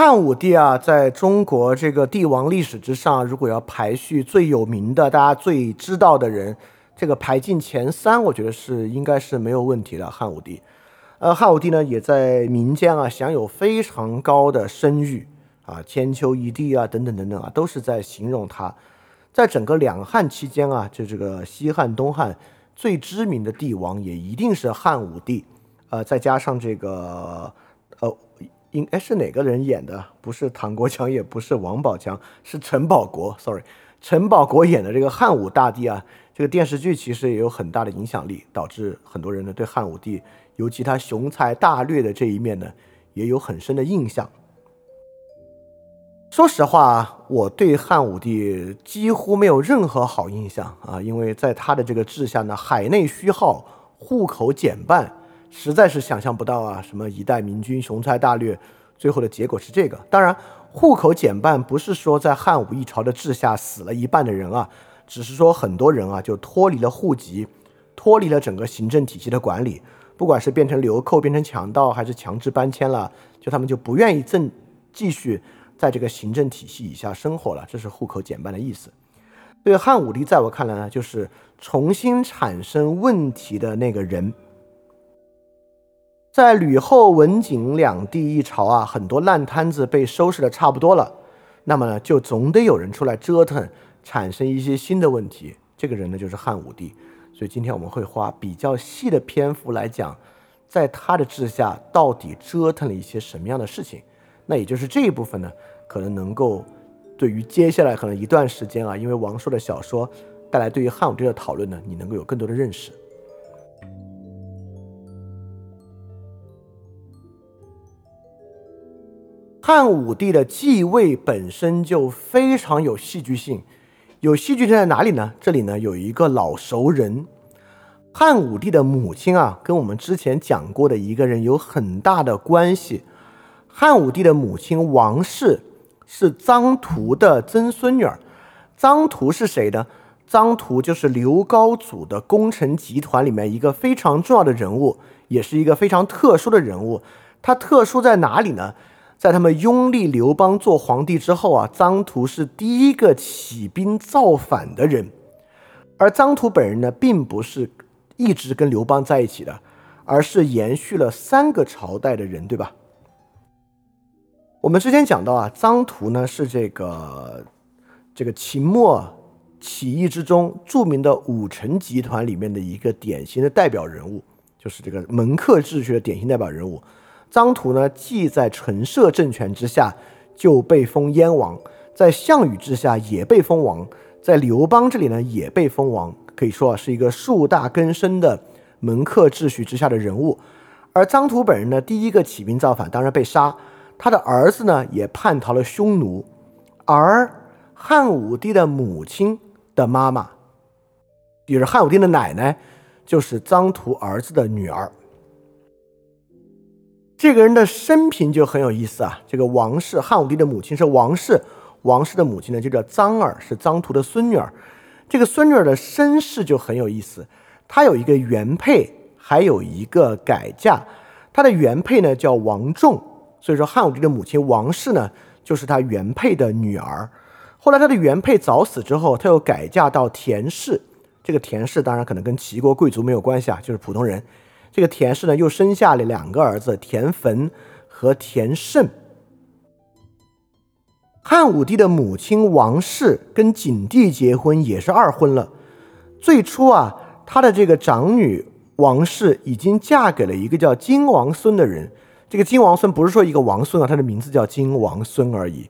汉武帝啊，在中国这个帝王历史之上，如果要排序最有名的、大家最知道的人，这个排进前三，我觉得是应该是没有问题的。汉武帝，呃，汉武帝呢，也在民间啊享有非常高的声誉啊，千秋一帝啊，等等等等啊，都是在形容他。在整个两汉期间啊，就这个西汉、东汉最知名的帝王，也一定是汉武帝。呃，再加上这个，呃。应哎是哪个人演的？不是唐国强，也不是王宝强，是陈宝国。Sorry，陈宝国演的这个汉武大帝啊，这个电视剧其实也有很大的影响力，导致很多人呢对汉武帝，尤其他雄才大略的这一面呢，也有很深的印象。说实话，我对汉武帝几乎没有任何好印象啊，因为在他的这个治下呢，海内虚耗，户口减半。实在是想象不到啊！什么一代明君雄才大略，最后的结果是这个。当然，户口减半不是说在汉武一朝的治下死了一半的人啊，只是说很多人啊就脱离了户籍，脱离了整个行政体系的管理，不管是变成流寇、变成强盗，还是强制搬迁了，就他们就不愿意正继续在这个行政体系以下生活了。这是户口减半的意思。对汉武帝，在我看来呢，就是重新产生问题的那个人。在吕后、文景两地一朝啊，很多烂摊子被收拾的差不多了，那么呢，就总得有人出来折腾，产生一些新的问题。这个人呢，就是汉武帝。所以今天我们会花比较细的篇幅来讲，在他的治下到底折腾了一些什么样的事情。那也就是这一部分呢，可能能够对于接下来可能一段时间啊，因为王朔的小说带来对于汉武帝的讨论呢，你能够有更多的认识。汉武帝的继位本身就非常有戏剧性，有戏剧性在哪里呢？这里呢有一个老熟人，汉武帝的母亲啊，跟我们之前讲过的一个人有很大的关系。汉武帝的母亲王氏是臧荼的曾孙女儿，臧荼是谁呢？臧荼就是刘高祖的功臣集团里面一个非常重要的人物，也是一个非常特殊的人物。他特殊在哪里呢？在他们拥立刘邦做皇帝之后啊，臧荼是第一个起兵造反的人，而臧荼本人呢，并不是一直跟刘邦在一起的，而是延续了三个朝代的人，对吧？我们之前讲到啊，臧荼呢是这个这个秦末起义之中著名的武臣集团里面的一个典型的代表人物，就是这个门客秩序的典型代表人物。臧荼呢，既在陈涉政权之下就被封燕王，在项羽之下也被封王，在刘邦这里呢也被封王，可以说啊是一个树大根深的门客秩序之下的人物。而臧荼本人呢，第一个起兵造反，当然被杀，他的儿子呢也叛逃了匈奴，而汉武帝的母亲的妈妈，也是汉武帝的奶奶，就是臧荼儿子的女儿。这个人的生平就很有意思啊。这个王氏，汉武帝的母亲是王氏，王氏的母亲呢就叫臧儿，是臧荼的孙女儿。这个孙女儿的身世就很有意思，她有一个原配，还有一个改嫁。她的原配呢叫王仲，所以说汉武帝的母亲王氏呢就是她原配的女儿。后来她的原配早死之后，她又改嫁到田氏。这个田氏当然可能跟齐国贵族没有关系啊，就是普通人。这个田氏呢，又生下了两个儿子田汾和田胜。汉武帝的母亲王氏跟景帝结婚也是二婚了。最初啊，他的这个长女王氏已经嫁给了一个叫金王孙的人。这个金王孙不是说一个王孙啊，他的名字叫金王孙而已。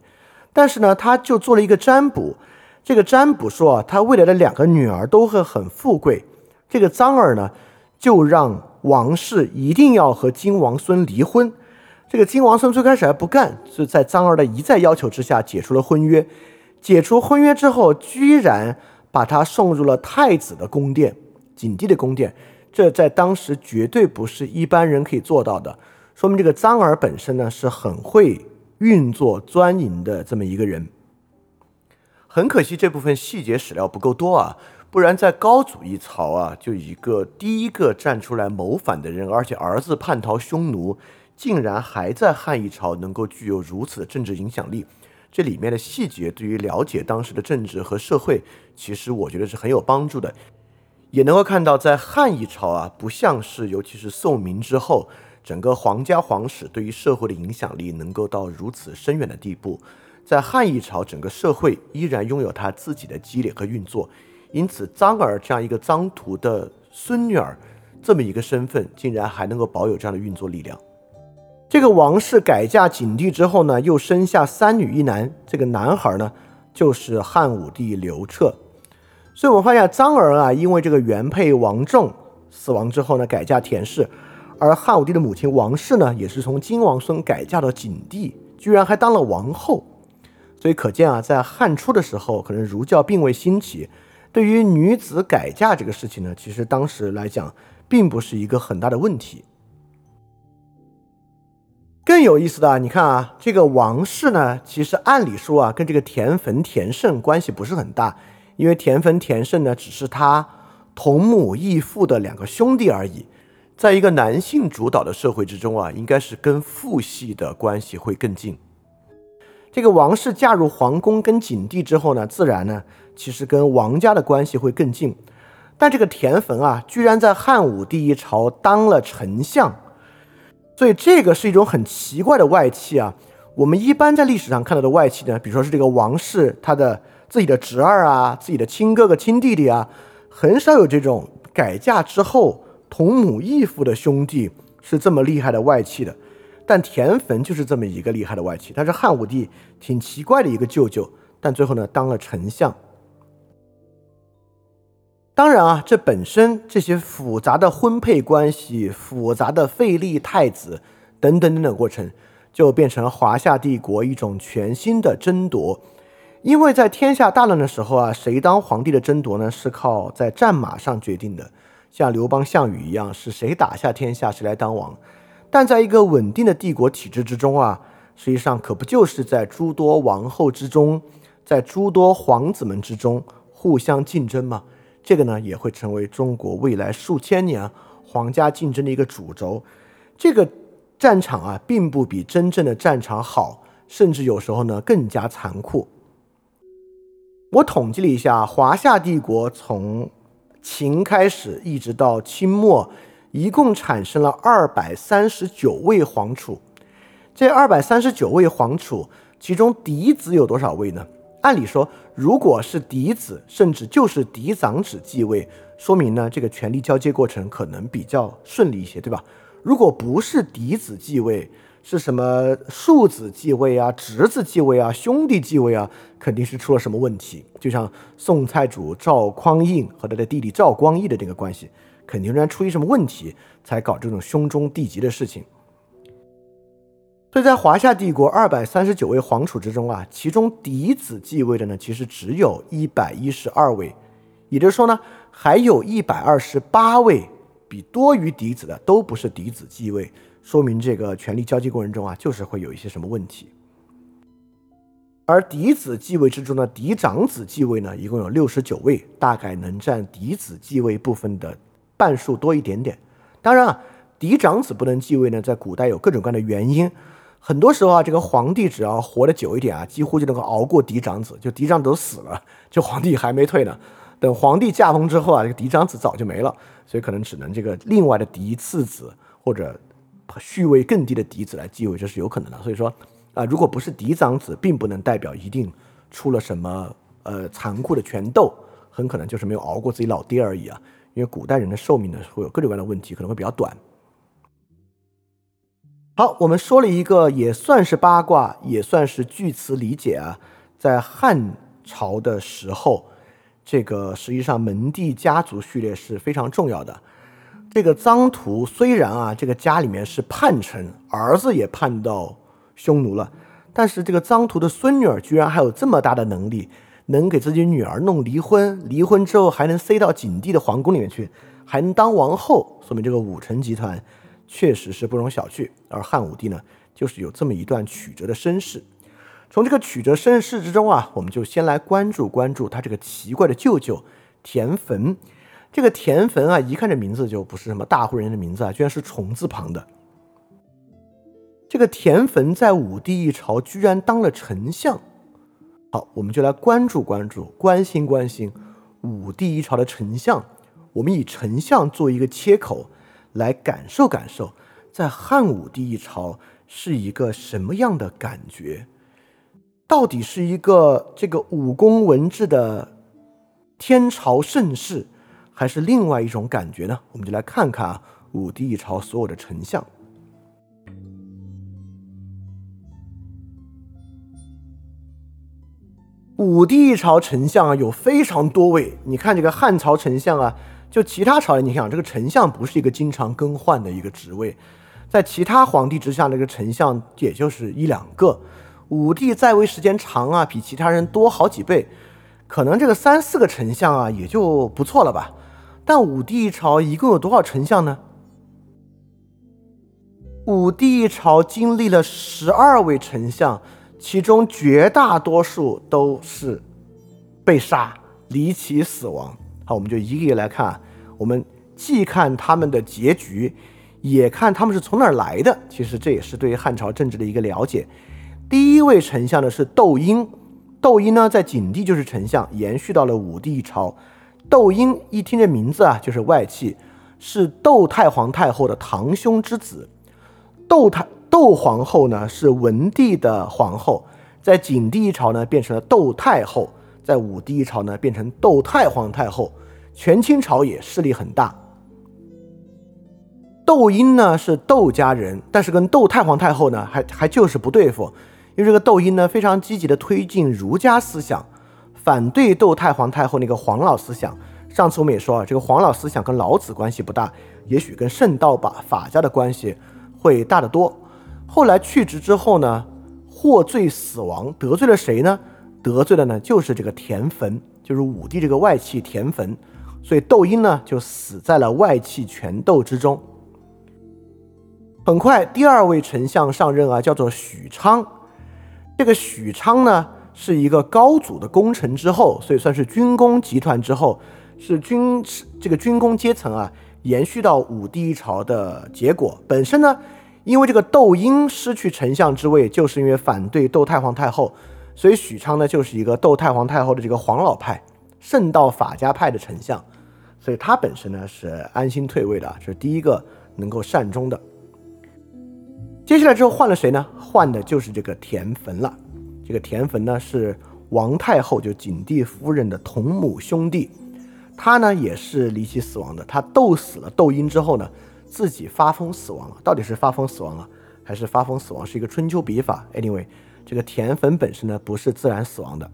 但是呢，他就做了一个占卜。这个占卜说啊，他未来的两个女儿都会很富贵。这个臧儿呢，就让。王氏一定要和金王孙离婚，这个金王孙最开始还不干，是在张儿的一再要求之下解除了婚约。解除婚约之后，居然把他送入了太子的宫殿，景帝的宫殿。这在当时绝对不是一般人可以做到的，说明这个张儿本身呢是很会运作钻营的这么一个人。很可惜这部分细节史料不够多啊。不然，在高祖一朝啊，就一个第一个站出来谋反的人，而且儿子叛逃匈奴，竟然还在汉一朝能够具有如此的政治影响力。这里面的细节对于了解当时的政治和社会，其实我觉得是很有帮助的。也能够看到，在汉一朝啊，不像是尤其是宋明之后，整个皇家皇室对于社会的影响力能够到如此深远的地步。在汉一朝，整个社会依然拥有它自己的积累和运作。因此，臧儿这样一个臧荼的孙女儿，这么一个身份，竟然还能够保有这样的运作力量。这个王氏改嫁景帝之后呢，又生下三女一男。这个男孩呢，就是汉武帝刘彻。所以我们发现，臧儿啊，因为这个原配王政死亡之后呢，改嫁田氏；而汉武帝的母亲王氏呢，也是从金王孙改嫁到景帝，居然还当了王后。所以可见啊，在汉初的时候，可能儒教并未兴起，对于女子改嫁这个事情呢，其实当时来讲，并不是一个很大的问题。更有意思的，你看啊，这个王氏呢，其实按理说啊，跟这个田汾、田胜关系不是很大，因为田汾、田胜呢，只是他同母异父的两个兄弟而已。在一个男性主导的社会之中啊，应该是跟父系的关系会更近。这个王氏嫁入皇宫跟景帝之后呢，自然呢，其实跟王家的关系会更近。但这个田汾啊，居然在汉武帝一朝当了丞相。所以这个是一种很奇怪的外戚啊。我们一般在历史上看到的外戚呢，比如说是这个王氏他的自己的侄儿啊、自己的亲哥哥、亲弟弟啊，很少有这种改嫁之后同母异父的兄弟是这么厉害的外戚的。但田汾就是这么一个厉害的外戚，他是汉武帝挺奇怪的一个舅舅，但最后呢当了丞相。当然啊，这本身这些复杂的婚配关系、复杂的废立太子等等等等过程，就变成了华夏帝国一种全新的争夺。因为在天下大乱的时候啊，谁当皇帝的争夺呢，是靠在战马上决定的，像刘邦、项羽一样，是谁打下天下，谁来当王。但在一个稳定的帝国体制之中啊，实际上可不就是在诸多王后之中，在诸多皇子们之中互相竞争吗？这个呢也会成为中国未来数千年皇家竞争的一个主轴。这个战场啊，并不比真正的战场好，甚至有时候呢更加残酷。我统计了一下，华夏帝国从秦开始一直到清末，一共产生了二百三十九位皇储。这二百三十九位皇储，其中嫡子有多少位呢？按理说，如果是嫡子，甚至就是嫡长子继位，说明呢，这个权力交接过程可能比较顺利一些，对吧？如果不是嫡子继位，是什么庶子继位啊、侄子继位啊、兄弟继位啊，肯定是出了什么问题。就像宋太祖赵匡胤和他的弟弟赵光义的这个关系，肯定然出于什么问题才搞这种兄终弟及的事情。所以在华夏帝国二百三十九位皇储之中啊，其中嫡子继位的呢，其实只有一百一十二位，也就是说呢，还有一百二十八位比多于嫡子的都不是嫡子继位，说明这个权力交接过程中啊，就是会有一些什么问题。而嫡子继位之中呢，嫡长子继位呢，一共有六十九位，大概能占嫡子继位部分的半数多一点点。当然啊，嫡长子不能继位呢，在古代有各种各样的原因。很多时候啊，这个皇帝只要活得久一点啊，几乎就能够熬过嫡长子。就嫡长子都死了，这皇帝还没退呢。等皇帝驾崩之后啊，这个嫡长子早就没了，所以可能只能这个另外的嫡次子或者序位更低的嫡子来继位，这是有可能的。所以说啊，如果不是嫡长子，并不能代表一定出了什么呃残酷的权斗，很可能就是没有熬过自己老爹而已啊。因为古代人的寿命呢会有各种各样的问题，可能会比较短。好，我们说了一个也算是八卦，也算是据词理解啊。在汉朝的时候，这个实际上门第家族序列是非常重要的。这个臧荼虽然啊，这个家里面是叛臣，儿子也叛到匈奴了，但是这个臧荼的孙女儿居然还有这么大的能力，能给自己女儿弄离婚，离婚之后还能塞到景帝的皇宫里面去，还能当王后，说明这个武臣集团。确实是不容小觑，而汉武帝呢，就是有这么一段曲折的身世。从这个曲折身世之中啊，我们就先来关注关注他这个奇怪的舅舅田汾。这个田汾啊，一看这名字就不是什么大户人家的名字啊，居然是虫字旁的。这个田汾在武帝一朝居然当了丞相。好，我们就来关注关注，关心关心武帝一朝的丞相。我们以丞相做一个切口，来感受感受，在汉武帝一朝是一个什么样的感觉？到底是一个这个武功文治的天朝盛世，还是另外一种感觉呢？我们就来看看啊，武帝一朝所有的丞相。武帝一朝丞相啊，有非常多位。你看这个汉朝丞相啊，就其他朝代，你想这个丞相不是一个经常更换的一个职位，在其他皇帝之下，那个丞相也就是一两个。武帝在位时间长啊，比其他人多好几倍，可能这个三四个丞相啊也就不错了吧。但武帝一朝一共有多少丞相呢？武帝一朝经历了十二位丞相。其中绝大多数都是被杀、离奇死亡。好，我们就一个一个来看。我们既看他们的结局，也看他们是从哪儿来的。其实这也是对于汉朝政治的一个了解。第一位丞相呢是窦婴，窦婴呢在景帝就是丞相，延续到了武帝一朝。窦婴一听这名字啊，就是外戚，是窦太皇太后的堂兄之子。窦太。窦皇后呢是文帝的皇后，在景帝一朝呢变成了窦太后，在武帝一朝呢变成窦太皇太后，权倾朝野，势力很大。窦婴呢是窦家人，但是跟窦太皇太后呢还还就是不对付，因为这个窦婴呢非常积极的推进儒家思想，反对窦太皇太后那个黄老思想。上次我们也说啊，这个黄老思想跟老子关系不大，也许跟圣道吧法家的关系会大得多。后来去职之后呢，获罪死亡，得罪了谁呢？得罪的呢就是这个田汾，就是武帝这个外戚田汾，所以窦婴呢就死在了外戚权斗之中。很快，第二位丞相上任啊，叫做许昌。这个许昌呢是一个高祖的功臣之后，所以算是军功集团之后，是军这个军功阶层啊，延续到武帝一朝的结果。本身呢。因为这个窦婴失去丞相之位，就是因为反对窦太皇太后，所以许昌呢就是一个窦太皇太后的这个黄老派、圣道法家派的丞相，所以他本身呢是安心退位的，这是第一个能够善终的。接下来之后换了谁呢？换的就是这个田汾了。这个田汾呢是王太后就景帝夫人的同母兄弟，他呢也是离奇死亡的。他斗死了窦婴之后呢。自己发疯死亡了，到底是发疯死亡了，还是发疯死亡是一个春秋笔法？Anyway，这个田汾本身呢不是自然死亡的。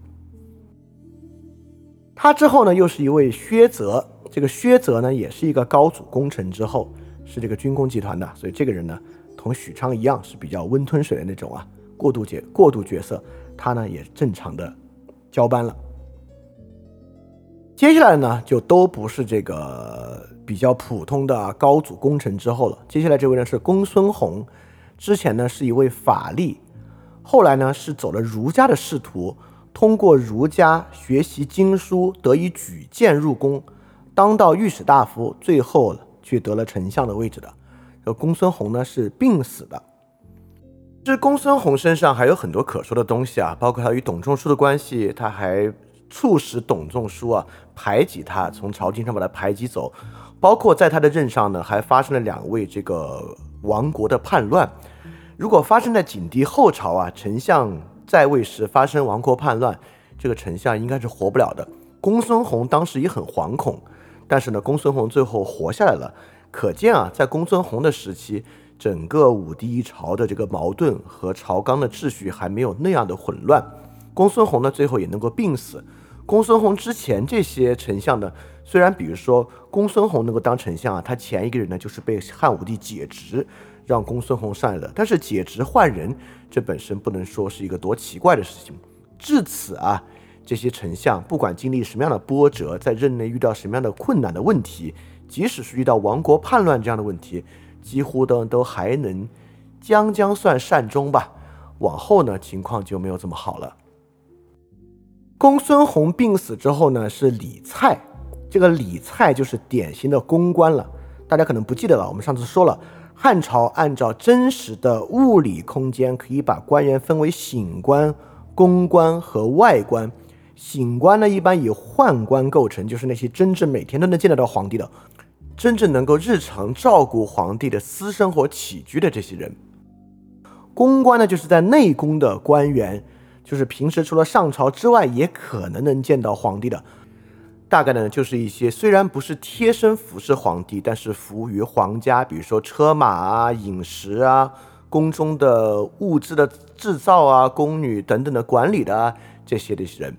他之后呢又是一位薛泽，这个薛泽呢也是一个高祖功臣之后，是这个军工集团的，所以这个人呢同许昌一样是比较温吞水的那种啊，过渡角过渡角色，他呢也正常的交班了。接下来呢就都不是这个。比较普通的高祖功臣之后了。接下来这位呢是公孙弘，之前呢是一位法力，后来呢是走了儒家的仕途，通过儒家学习经书，得以举荐入宫，当到御史大夫，最后去得了丞相的位置的。这公孙弘呢是病死的。这公孙弘身上还有很多可说的东西啊，包括他与董仲舒的关系，他还促使董仲舒啊排挤他，从朝廷上把他排挤走。包括在他的任上呢，还发生了两位这个亡国的叛乱。如果发生在景帝后朝啊，丞相在位时发生亡国叛乱，这个丞相应该是活不了的。公孙弘当时也很惶恐，但是呢，公孙弘最后活下来了。可见啊，在公孙弘的时期，整个武帝一朝的这个矛盾和朝纲的秩序还没有那样的混乱。公孙弘呢，最后也能够病死。公孙弘之前这些丞相呢？虽然，比如说公孙弘能够当丞相啊，他前一个人呢就是被汉武帝解职，让公孙弘上来的。但是解职换人，这本身不能说是一个多奇怪的事情。至此啊，这些丞相不管经历什么样的波折，在任内遇到什么样的困难的问题，即使是遇到亡国叛乱这样的问题，几乎都都还能将将算善终吧。往后呢，情况就没有这么好了。公孙弘病死之后呢，是李蔡。这个李蔡就是典型的公关了，大家可能不记得了。我们上次说了，汉朝按照真实的物理空间，可以把官员分为醒官、宫官和外官。醒官呢，一般以宦官构成，就是那些真正每天都能见得到皇帝的，真正能够日常照顾皇帝的私生活起居的这些人。宫官呢，就是在内宫的官员，就是平时除了上朝之外，也可能能见到皇帝的。大概呢，就是一些虽然不是贴身服侍皇帝，但是服务于皇家，比如说车马啊、饮食啊、宫中的物资的制造啊、宫女等等的管理的这些的人。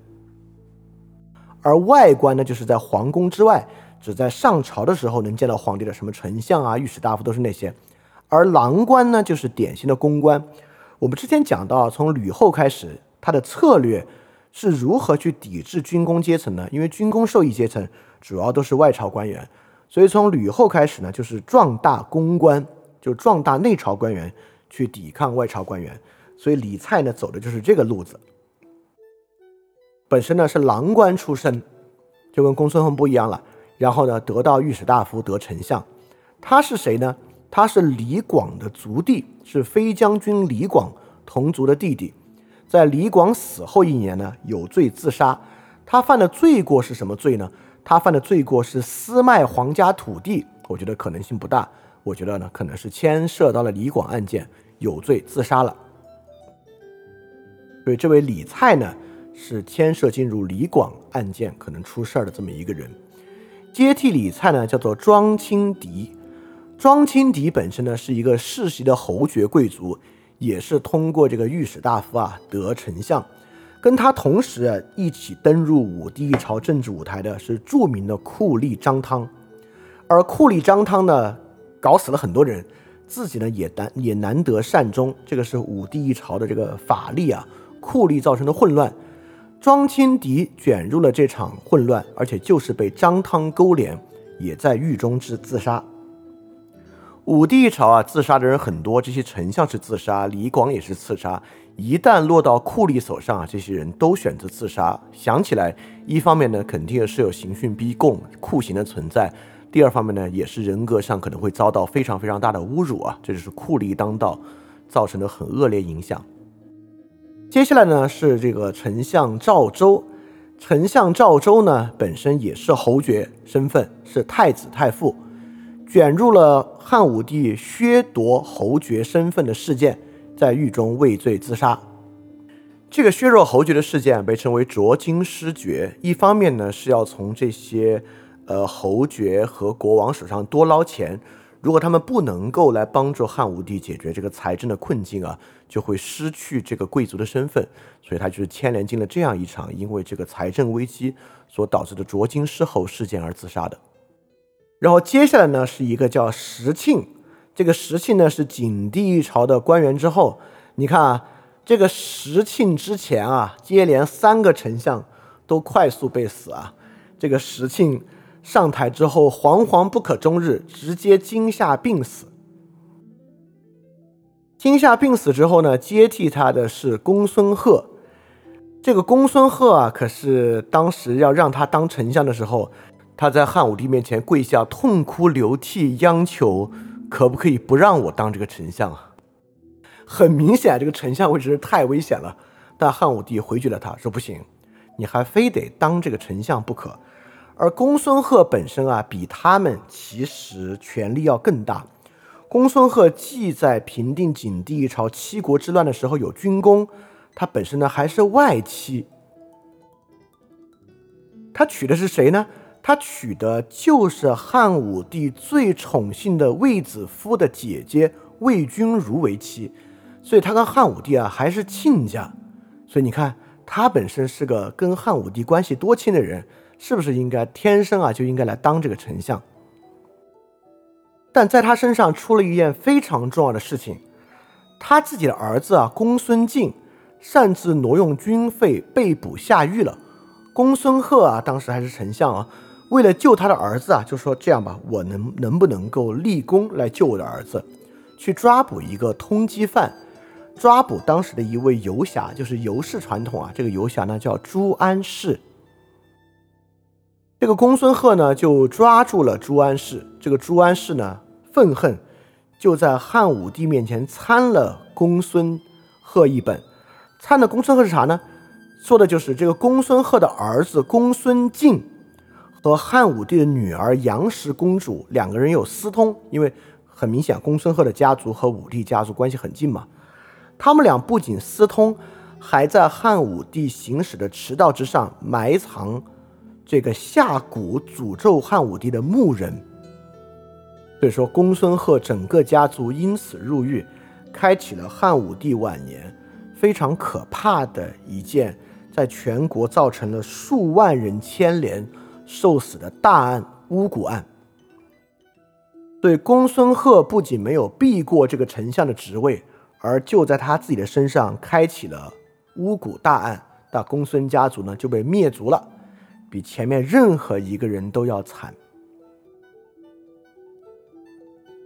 而外官呢，就是在皇宫之外，只在上朝的时候能见到皇帝的，什么丞相啊、御史大夫都是那些。而郎官呢，就是典型的公官。我们之前讲到，从吕后开始，他的策略。是如何去抵制军工阶层呢？因为军工受益阶层主要都是外朝官员，所以从吕后开始呢，就是壮大公官，就壮大内朝官员去抵抗外朝官员。所以李蔡呢走的就是这个路子。本身呢是郎官出身，就跟公孙弘不一样了。然后呢得到御史大夫，得丞相。他是谁呢？他是李广的族弟，是飞将军李广同族的弟弟。在李广死后一年呢，有罪自杀。他犯的罪过是什么罪呢？他犯的罪过是私卖皇家土地。我觉得可能性不大。我觉得呢，可能是牵涉到了李广案件，有罪自杀了。所以这位李蔡呢，是牵涉进入李广案件可能出事儿的这么一个人。接替李蔡呢，叫做庄钦迪。庄钦迪本身呢，是一个世袭的侯爵贵族。也是通过这个御史大夫啊得丞相，跟他同时一起登入武帝一朝政治舞台的是著名的酷吏张汤，而酷吏张汤呢搞死了很多人，自己呢也难也难得善终，这个是武帝一朝的这个法力啊酷吏造成的混乱，庄钦迪卷入了这场混乱，而且就是被张汤勾连，也在狱中之自杀。武帝一朝啊，自杀的人很多，这些丞相是自杀，李广也是自杀。一旦落到酷吏手上啊，这些人都选择自杀。想起来，一方面呢，肯定是有刑讯逼供、酷刑的存在；第二方面呢，也是人格上可能会遭到非常非常大的侮辱啊。这就是酷吏当道造成的很恶劣影响。接下来呢，是这个丞相赵州。丞相赵州呢，本身也是侯爵身份，是太子太傅。卷入了汉武帝削夺侯爵身份的事件，在狱中畏罪自杀。这个削弱侯爵的事件被称为卓金失爵。一方面呢，是要从这些呃侯爵和国王手上多捞钱。如果他们不能够来帮助汉武帝解决这个财政的困境啊，就会失去这个贵族的身份。所以他就是牵连进了这样一场因为这个财政危机所导致的卓金失侯事件而自杀的。然后接下来呢，是一个叫石庆，这个石庆呢是景帝一朝的官员。之后，你看啊，这个石庆之前啊，接连三个丞相都快速被死啊。这个石庆上台之后，惶惶不可终日，直接惊吓病死。惊吓病死之后呢，接替他的是公孙贺。这个公孙贺啊，可是当时要让他当丞相的时候。他在汉武帝面前跪下，痛哭流涕，央求可不可以不让我当这个丞相啊？很明显，这个丞相位置是太危险了。但汉武帝回绝了他，说不行，你还非得当这个丞相不可。而公孙贺本身啊，比他们其实权力要更大。公孙贺既在平定景帝一朝七国之乱的时候有军功，他本身呢还是外戚。他娶的是谁呢？他娶的就是汉武帝最宠幸的卫子夫的姐姐卫君如为妻，所以他跟汉武帝啊还是亲家，所以你看他本身是个跟汉武帝关系多亲的人，是不是应该天生啊就应该来当这个丞相？但在他身上出了一件非常重要的事情，他自己的儿子啊公孙敬擅自挪用军费被捕下狱了，公孙贺啊当时还是丞相啊。为了救他的儿子啊，就说这样吧，我能能不能够立功来救我的儿子，去抓捕一个通缉犯，抓捕当时的一位游侠，就是游氏传统啊，这个游侠呢叫朱安世。这个公孙贺呢就抓住了朱安世，这个朱安世呢愤恨，就在汉武帝面前参了公孙贺一本。参的公孙贺是啥呢？说的就是这个公孙贺的儿子公孙敬和汉武帝的女儿杨氏公主两个人有私通，因为很明显公孙贺的家族和武帝家族关系很近嘛。他们俩不仅私通，还在汉武帝行驶的驰道之上埋藏这个下蛊诅咒汉武帝的墓人。所以说，公孙贺整个家族因此入狱，开启了汉武帝晚年非常可怕的一件，在全国造成了数万人牵连受死的大案——巫蛊案。对公孙贺不仅没有避过这个丞相的职位，而就在他自己的身上开启了巫蛊大案，那公孙家族呢就被灭族了，比前面任何一个人都要惨。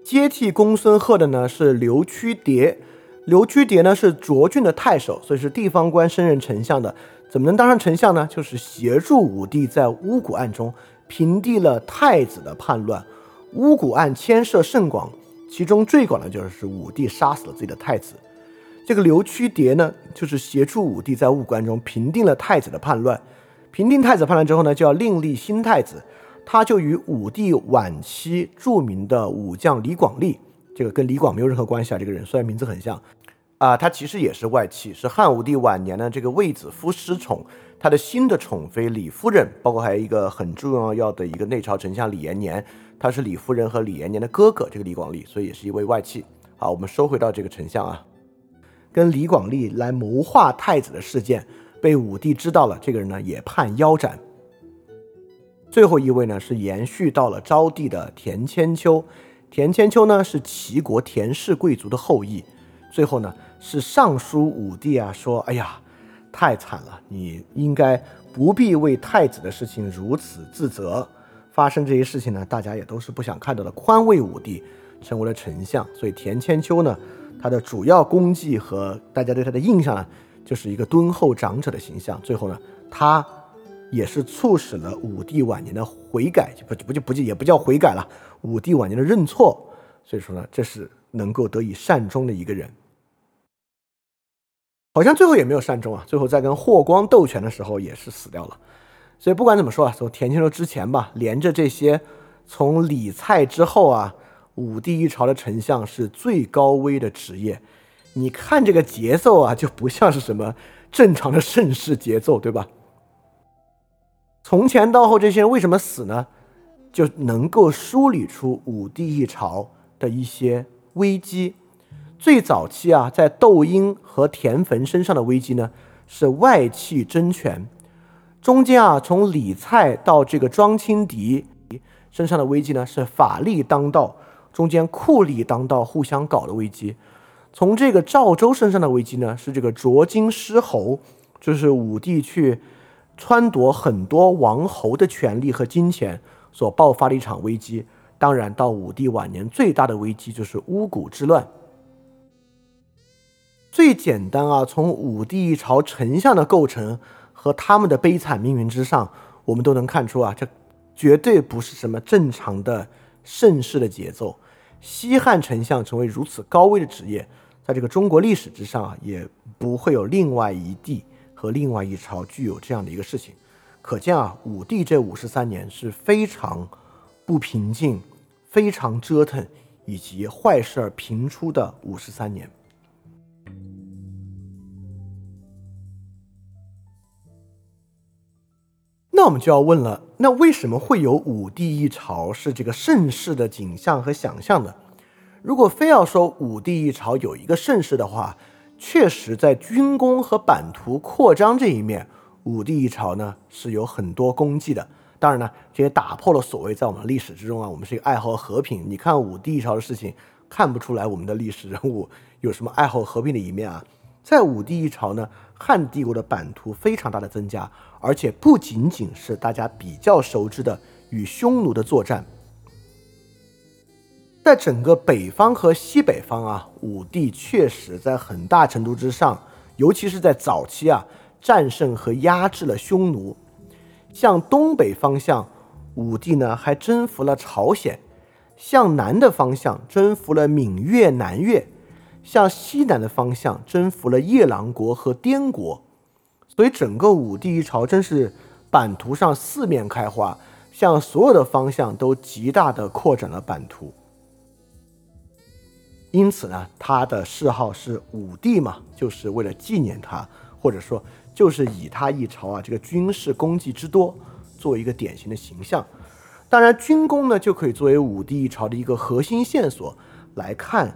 接替公孙贺的呢是刘屈叠，刘屈叠呢是涿郡的太守，所以是地方官升任丞相的。怎么能当上丞相呢？就是协助武帝在巫蛊案中平定了太子的叛乱。巫蛊案牵涉甚广，其中最广的就是武帝杀死了自己的太子。这个刘屈蝶呢，就是协助武帝在巫蛊案中平定了太子的叛乱。平定太子叛乱之后呢，就要另立新太子。他就与武帝晚期著名的武将李广利，这个跟李广没有任何关系啊。这个人虽然名字很像，啊，他其实也是外戚，是汉武帝晚年的这个卫子夫失宠，他的新的宠妃李夫人，包括还有一个很重要的一个内朝丞相李延年，他是李夫人和李延年的哥哥，这个李广利，所以也是一位外戚。好，我们收回到这个丞相啊，跟李广利来谋划太子的事件被武帝知道了，这个人呢也判腰斩。最后一位呢，是延续到了昭帝的田千秋。田千秋呢，是齐国田氏贵族的后裔。最后呢，是上书武帝啊，说：“哎呀，太惨了，你应该不必为太子的事情如此自责。发生这些事情呢，大家也都是不想看到的。宽慰武帝，成为了丞相。所以田千秋呢，他的主要功绩和大家对他的印象呢，就是一个敦厚长者的形象。最后呢，他。”也是促使了武帝晚年的悔改，不不就不就也不叫悔改了，武帝晚年的认错。所以说呢，这是能够得以善终的一个人。好像最后也没有善终啊，最后在跟霍光斗权的时候也是死掉了。所以不管怎么说啊，从田千秋之前吧，连着这些从李蔡之后啊，武帝一朝的丞相是最高危的职业。你看这个节奏啊，就不像是什么正常的盛世节奏，对吧？从前到后，这些人为什么死呢？就能够梳理出武帝一朝的一些危机。最早期啊，在窦婴和田汾身上的危机呢，是外戚争权；中间啊，从李蔡到这个庄青迪身上的危机呢，是法力当道；中间酷吏当道，互相搞的危机。从这个赵州身上的危机呢，是这个卓金狮侯，就是武帝去。撺夺很多王侯的权力和金钱所爆发的一场危机。当然，到武帝晚年最大的危机就是巫蛊之乱。最简单啊，从武帝朝丞相的构成和他们的悲惨命运之上，我们都能看出啊，这绝对不是什么正常的盛世的节奏。西汉丞相成为如此高危的职业，在这个中国历史之上啊，也不会有另外一帝。和另外一朝具有这样的一个事情，可见啊，武帝这五十三年是非常不平静、非常折腾以及坏事儿频出的五十三年。那我们就要问了，那为什么会有武帝一朝是这个盛世的景象和想象呢？如果非要说武帝一朝有一个盛世的话，确实，在军功和版图扩张这一面，武帝一朝呢是有很多功绩的。当然呢，这也打破了所谓在我们历史之中啊，我们是一个爱好和平。你看武帝一朝的事情，看不出来我们的历史人物有什么爱好和平的一面啊。在武帝一朝呢，汉帝国的版图非常大的增加，而且不仅仅是大家比较熟知的与匈奴的作战。在整个北方和西北方啊，武帝确实在很大程度之上，尤其是在早期啊，战胜和压制了匈奴。向东北方向，武帝呢还征服了朝鲜；向南的方向征服了闽越、南越，向西南的方向征服了夜郎国和滇国。所以整个武帝一朝真是版图上四面开花，向所有的方向都极大的扩展了版图。因此呢，他的谥号是武帝嘛，就是为了纪念他，或者说就是以他一朝啊这个军事功绩之多，作为一个典型的形象。当然，军功呢就可以作为武帝一朝的一个核心线索来看，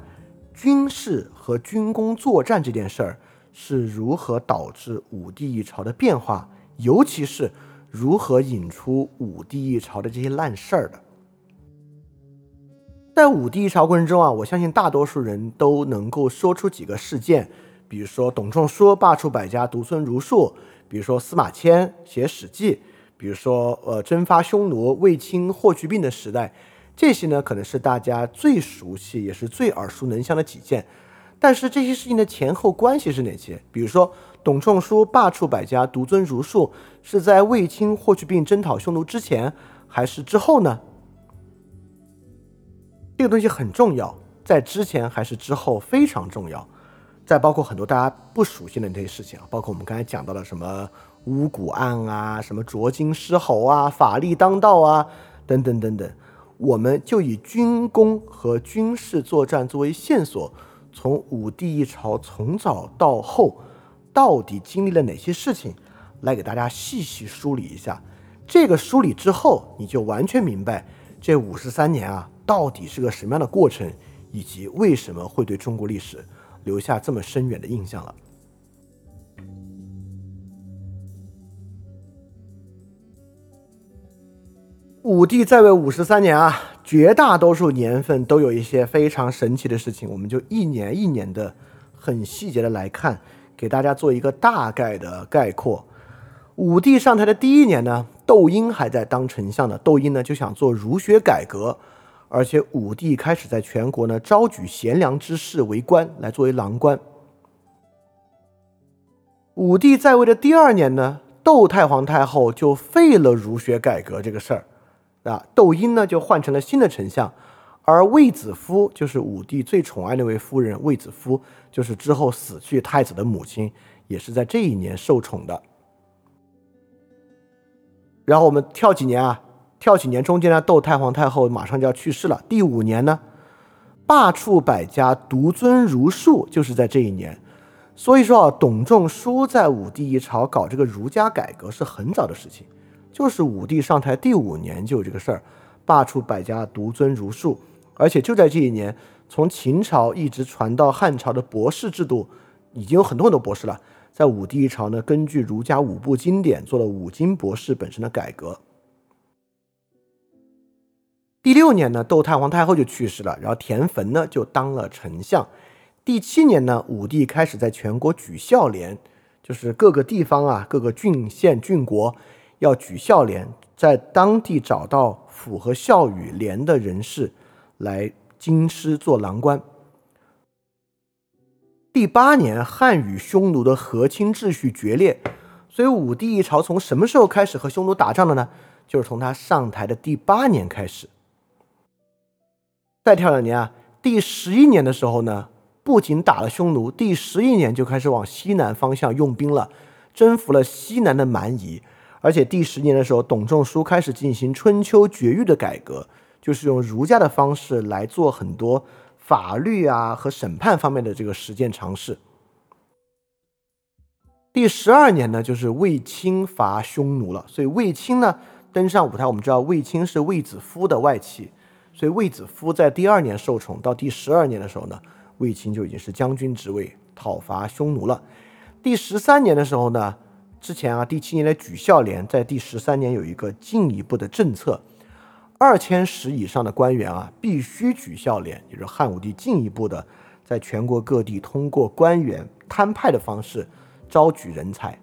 军事和军功作战这件事儿是如何导致武帝一朝的变化，尤其是如何引出武帝一朝的这些烂事儿的。在武帝一朝过程中啊，我相信大多数人都能够说出几个事件，比如说董仲舒罢黜百家，独尊儒术；比如说司马迁写《史记》；比如说呃征发匈奴、卫青、霍去病的时代，这些呢可能是大家最熟悉也是最耳熟能详的几件。但是这些事情的前后关系是哪些？比如说董仲舒罢黜百家，独尊儒术，是在卫青、霍去病征讨匈奴之前还是之后呢？这个东西很重要，在之前还是之后非常重要。再包括很多大家不熟悉的那些事情啊，包括我们刚才讲到的什么巫蛊案啊，什么卓金狮吼啊，法力当道啊，等等等等。我们就以军功和军事作战作为线索，从武帝一朝从早到后，到底经历了哪些事情，来给大家细细梳理一下。这个梳理之后，你就完全明白这五十三年啊。到底是个什么样的过程，以及为什么会对中国历史留下这么深远的印象了？武帝在位五十三年啊，绝大多数年份都有一些非常神奇的事情，我们就一年一年的很细节的来看，给大家做一个大概的概括。武帝上台的第一年呢，窦婴还在当丞相呢，窦婴呢就想做儒学改革。而且武帝开始在全国呢招举贤良之士为官，来作为郎官。武帝在位的第二年呢，窦太皇太后就废了儒学改革这个事儿，啊，窦婴呢就换成了新的丞相，而卫子夫就是武帝最宠爱那位夫人，卫子夫就是之后死去太子的母亲，也是在这一年受宠的。然后我们跳几年啊？跳几年中间呢，窦太皇太后马上就要去世了。第五年呢，罢黜百家，独尊儒术，就是在这一年。所以说啊，董仲舒在武帝一朝搞这个儒家改革是很早的事情，就是武帝上台第五年就有这个事儿，罢黜百家，独尊儒术。而且就在这一年，从秦朝一直传到汉朝的博士制度，已经有很多很多博士了。在武帝一朝呢，根据儒家五部经典做了五经博士本身的改革。第六年呢，窦太皇太后就去世了，然后田汾呢就当了丞相。第七年呢，武帝开始在全国举孝廉，就是各个地方啊、各个郡县郡国要举孝廉，在当地找到符合孝与廉的人士来京师做郎官。第八年，汉与匈奴的和亲秩序决裂，所以武帝一朝从什么时候开始和匈奴打仗的呢？就是从他上台的第八年开始。再跳两年啊，第十一年的时候呢，不仅打了匈奴，第十一年就开始往西南方向用兵了，征服了西南的蛮夷。而且第十年的时候，董仲舒开始进行春秋绝育的改革，就是用儒家的方式来做很多法律啊和审判方面的这个实践尝试。第十二年呢，就是卫青伐匈奴了，所以卫青呢登上舞台。我们知道卫青是卫子夫的外戚。所以卫子夫在第二年受宠，到第十二年的时候呢，卫青就已经是将军职位，讨伐匈奴了。第十三年的时候呢，之前啊，第七年的举孝廉，在第十三年有一个进一步的政策，二千石以上的官员啊，必须举孝廉，也就是汉武帝进一步的在全国各地通过官员摊派的方式招举人才。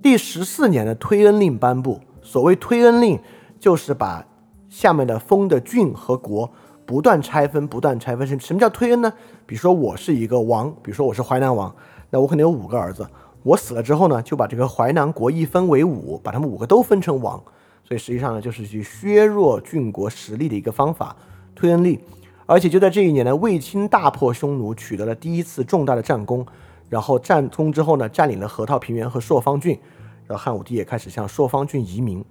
第十四年的推恩令颁布，所谓推恩令，就是把下面的封的郡和国不断拆分，不断拆分。什什么叫推恩呢？比如说我是一个王，比如说我是淮南王，那我可能有五个儿子。我死了之后呢，就把这个淮南国一分为五，把他们五个都分成王。所以实际上呢，就是去削弱郡国实力的一个方法，推恩力。而且就在这一年呢，卫青大破匈奴，取得了第一次重大的战功。然后战功之后呢，占领了河套平原和朔方郡，然后汉武帝也开始向朔方郡移民。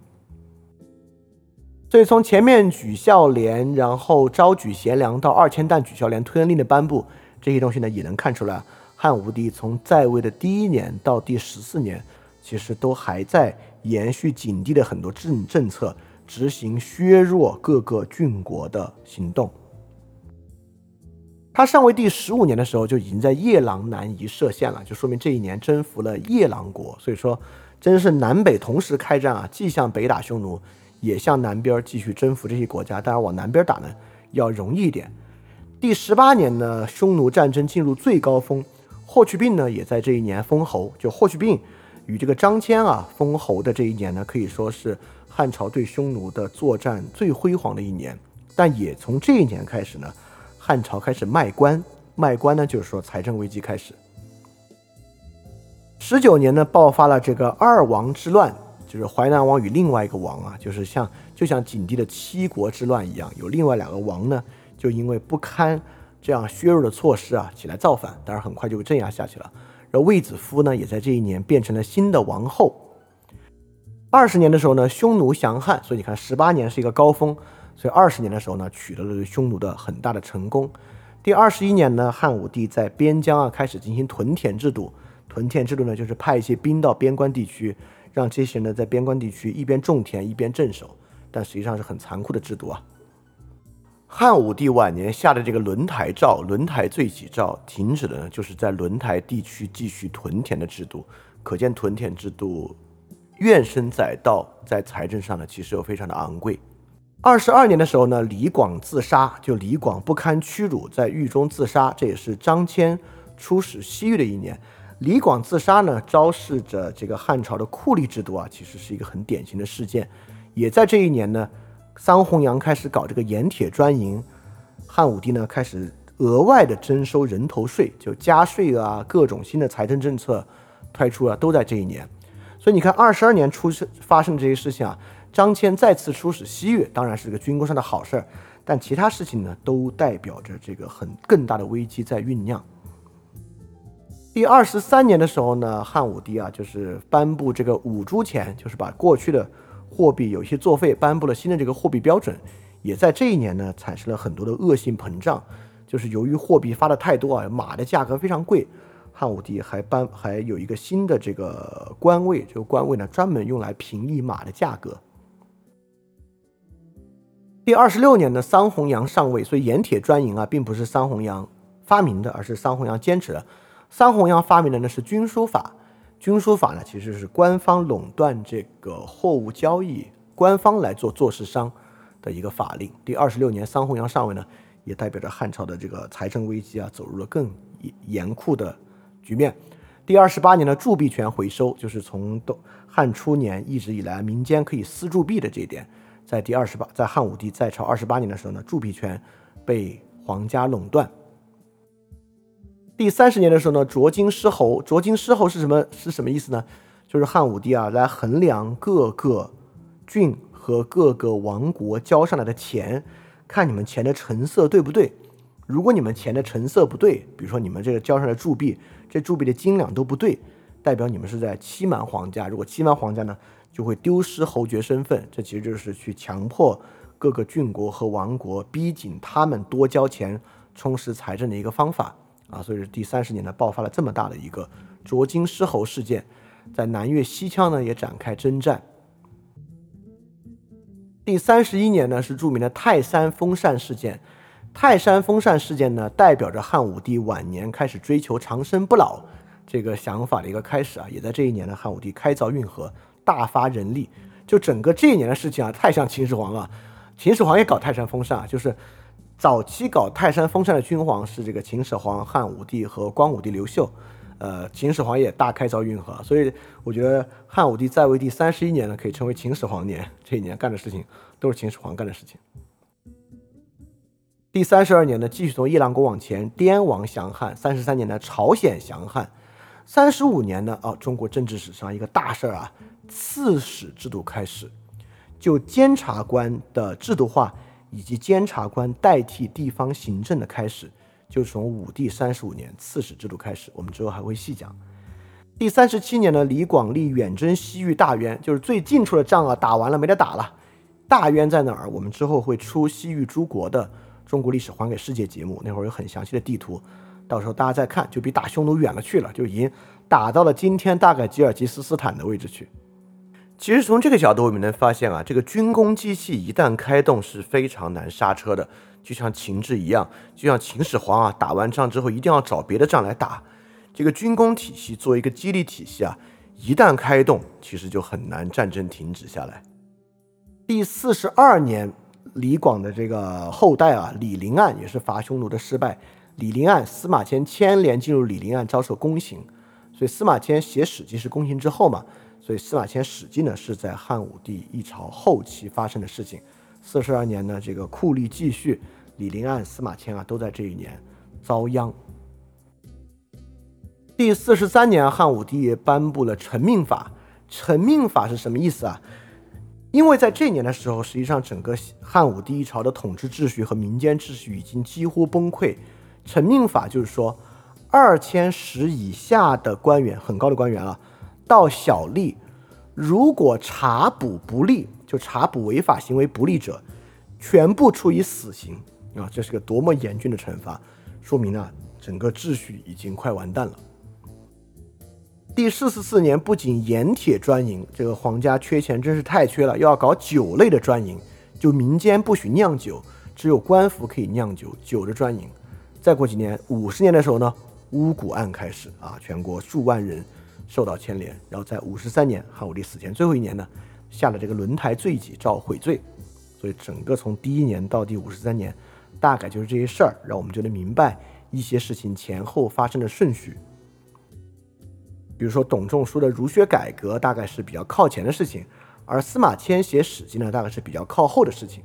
所以从前面举孝廉，然后招举贤良，到二千石举孝廉推恩令的颁布，这些东西呢，也能看出来，汉武帝从在位的第一年到第十四年，其实都还在延续景帝的很多政政策，执行削弱各个郡国的行动。他上位第十五年的时候，就已经在夜郎南夷设县了，就说明这一年征服了夜郎国。所以说，真是南北同时开战啊，既向北打匈奴，也向南边继续征服这些国家。当然，往南边打呢要容易一点。第十八年呢，匈奴战争进入最高峰，霍去病呢也在这一年封侯。就霍去病与这个张骞啊封侯的这一年呢，可以说是汉朝对匈奴的作战最辉煌的一年。但也从这一年开始呢。汉朝开始卖官，卖官呢，就是说财政危机开始。十九年呢，爆发了这个二王之乱，就是淮南王与另外一个王啊，就是像就像景帝的七国之乱一样，有另外两个王呢，就因为不堪这样削弱的措施啊，起来造反，当然很快就被镇压下去了。而卫子夫呢，也在这一年变成了新的王后。二十年的时候呢，匈奴降汉，所以你看，十八年是一个高峰。所以二十年的时候呢，取得了匈奴的很大的成功。第二十一年呢，汉武帝在边疆啊开始进行屯田制度。屯田制度呢，就是派一些兵到边关地区，让这些人呢在边关地区一边种田一边镇守。但实际上是很残酷的制度啊。汉武帝晚年下的这个轮台诏，轮台罪己诏停止的呢，就是在轮台地区继续屯田的制度。可见屯田制度怨声载道，在财政上呢，其实又非常的昂贵。二十二年的时候呢，李广自杀，就李广不堪屈辱，在狱中自杀。这也是张骞出使西域的一年。李广自杀呢，昭示着这个汉朝的酷吏制度啊，其实是一个很典型的事件。也在这一年呢，桑弘羊开始搞这个盐铁专营，汉武帝呢开始额外的征收人头税，就加税啊，各种新的财政政策推出啊，都在这一年。所以你看，二十二年出生发生的这些事情啊。张骞再次出使西域，当然是个军功上的好事儿，但其他事情呢，都代表着这个很更大的危机在酝酿。第二十三年的时候呢，汉武帝啊，就是颁布这个五铢钱，就是把过去的货币有一些作废，颁布了新的这个货币标准，也在这一年呢，产生了很多的恶性膨胀，就是由于货币发的太多啊，马的价格非常贵，汉武帝还颁还有一个新的这个官位，这个官位呢，专门用来平抑马的价格。第二十六年呢桑弘羊上位，所以盐铁专营啊，并不是桑弘羊发明的，而是桑弘羊坚持的。桑弘羊发明的呢是军书法，军书法呢其实是官方垄断这个货物交易，官方来做做事商的一个法令。第二十六年桑弘羊上位呢，也代表着汉朝的这个财政危机啊走入了更严酷的局面。第二十八年的铸币权回收，就是从东汉初年一直以来民间可以私铸币的这一点。在第二十八，在汉武帝在朝二十八年的时候呢，铸币权被皇家垄断。第三十年的时候呢，涿京师侯，涿京师侯是什么？是什么意思呢？就是汉武帝啊，来衡量各个郡和各个王国交上来的钱，看你们钱的成色对不对。如果你们钱的成色不对，比如说你们这个交上来铸币，这铸币的斤两都不对，代表你们是在欺瞒皇家。如果欺瞒皇家呢？就会丢失侯爵身份，这其实就是去强迫各个郡国和王国，逼紧他们多交钱，充实财政的一个方法啊。所以是第三十年呢，爆发了这么大的一个涿京失侯事件，在南越西羌呢也展开征战。第三十一年呢是著名的泰山封禅事件，泰山封禅事件呢代表着汉武帝晚年开始追求长生不老这个想法的一个开始啊，也在这一年呢，汉武帝开凿运河。大发人力，就整个这一年的事情啊，太像秦始皇了。秦始皇也搞泰山封禅啊，就是早期搞泰山封禅的君皇是这个秦始皇、汉武帝和光武帝刘秀。呃，秦始皇也大开凿运河，所以我觉得汉武帝在位第三十一年呢，可以称为秦始皇年。这一年干的事情都是秦始皇干的事情。第三十二年呢，继续从夜郎国往前，滇王降汉。三十三年呢，朝鲜降汉。三十五年呢，啊，中国政治史上一个大事儿啊。刺史制度开始，就监察官的制度化以及监察官代替地方行政的开始，就是从武帝三十五年刺史制度开始。我们之后还会细讲。第三十七年呢，李广利远征西域大渊，就是最近处的仗啊，打完了没得打了。大渊在哪儿？我们之后会出西域诸国的中国历史还给世界节目，那会儿有很详细的地图，到时候大家再看，就比打匈奴远了去了，就已经打到了今天大概吉尔吉斯斯坦的位置去。其实从这个角度，我们能发现啊，这个军工机器一旦开动是非常难刹车的，就像秦制一样，就像秦始皇啊，打完仗之后一定要找别的仗来打。这个军工体系作为一个激励体系啊，一旦开动，其实就很难战争停止下来。第四十二年，李广的这个后代啊，李陵案也是伐匈奴的失败。李陵案，司马迁牵连进入李陵案，遭受宫刑，所以司马迁写《史记》是宫刑之后嘛。所以司马迁《史记》呢是在汉武帝一朝后期发生的事情。四十二年呢，这个酷吏继续，李陵案、司马迁啊都在这一年遭殃。第四十三年，汉武帝颁布了臣命法。臣命法是什么意思啊？因为在这年的时候，实际上整个汉武帝一朝的统治秩序和民间秩序已经几乎崩溃。臣命法就是说，二千石以下的官员，很高的官员啊。到小吏，如果查捕不利，就查捕违法行为不利者，全部处以死刑啊！这是个多么严峻的惩罚，说明啊，整个秩序已经快完蛋了。第四十四年，不仅盐铁专营，这个皇家缺钱真是太缺了，又要搞酒类的专营，就民间不许酿酒，只有官府可以酿酒，酒的专营。再过几年，五十年的时候呢，巫蛊案开始啊，全国数万人。受到牵连，然后在五十三年汉武帝死前最后一年呢，下了这个轮台罪己诏悔罪，所以整个从第一年到第五十三年，大概就是这些事儿，让我们就能明白一些事情前后发生的顺序。比如说董仲舒的儒学改革大概是比较靠前的事情，而司马迁写史记呢，大概是比较靠后的事情。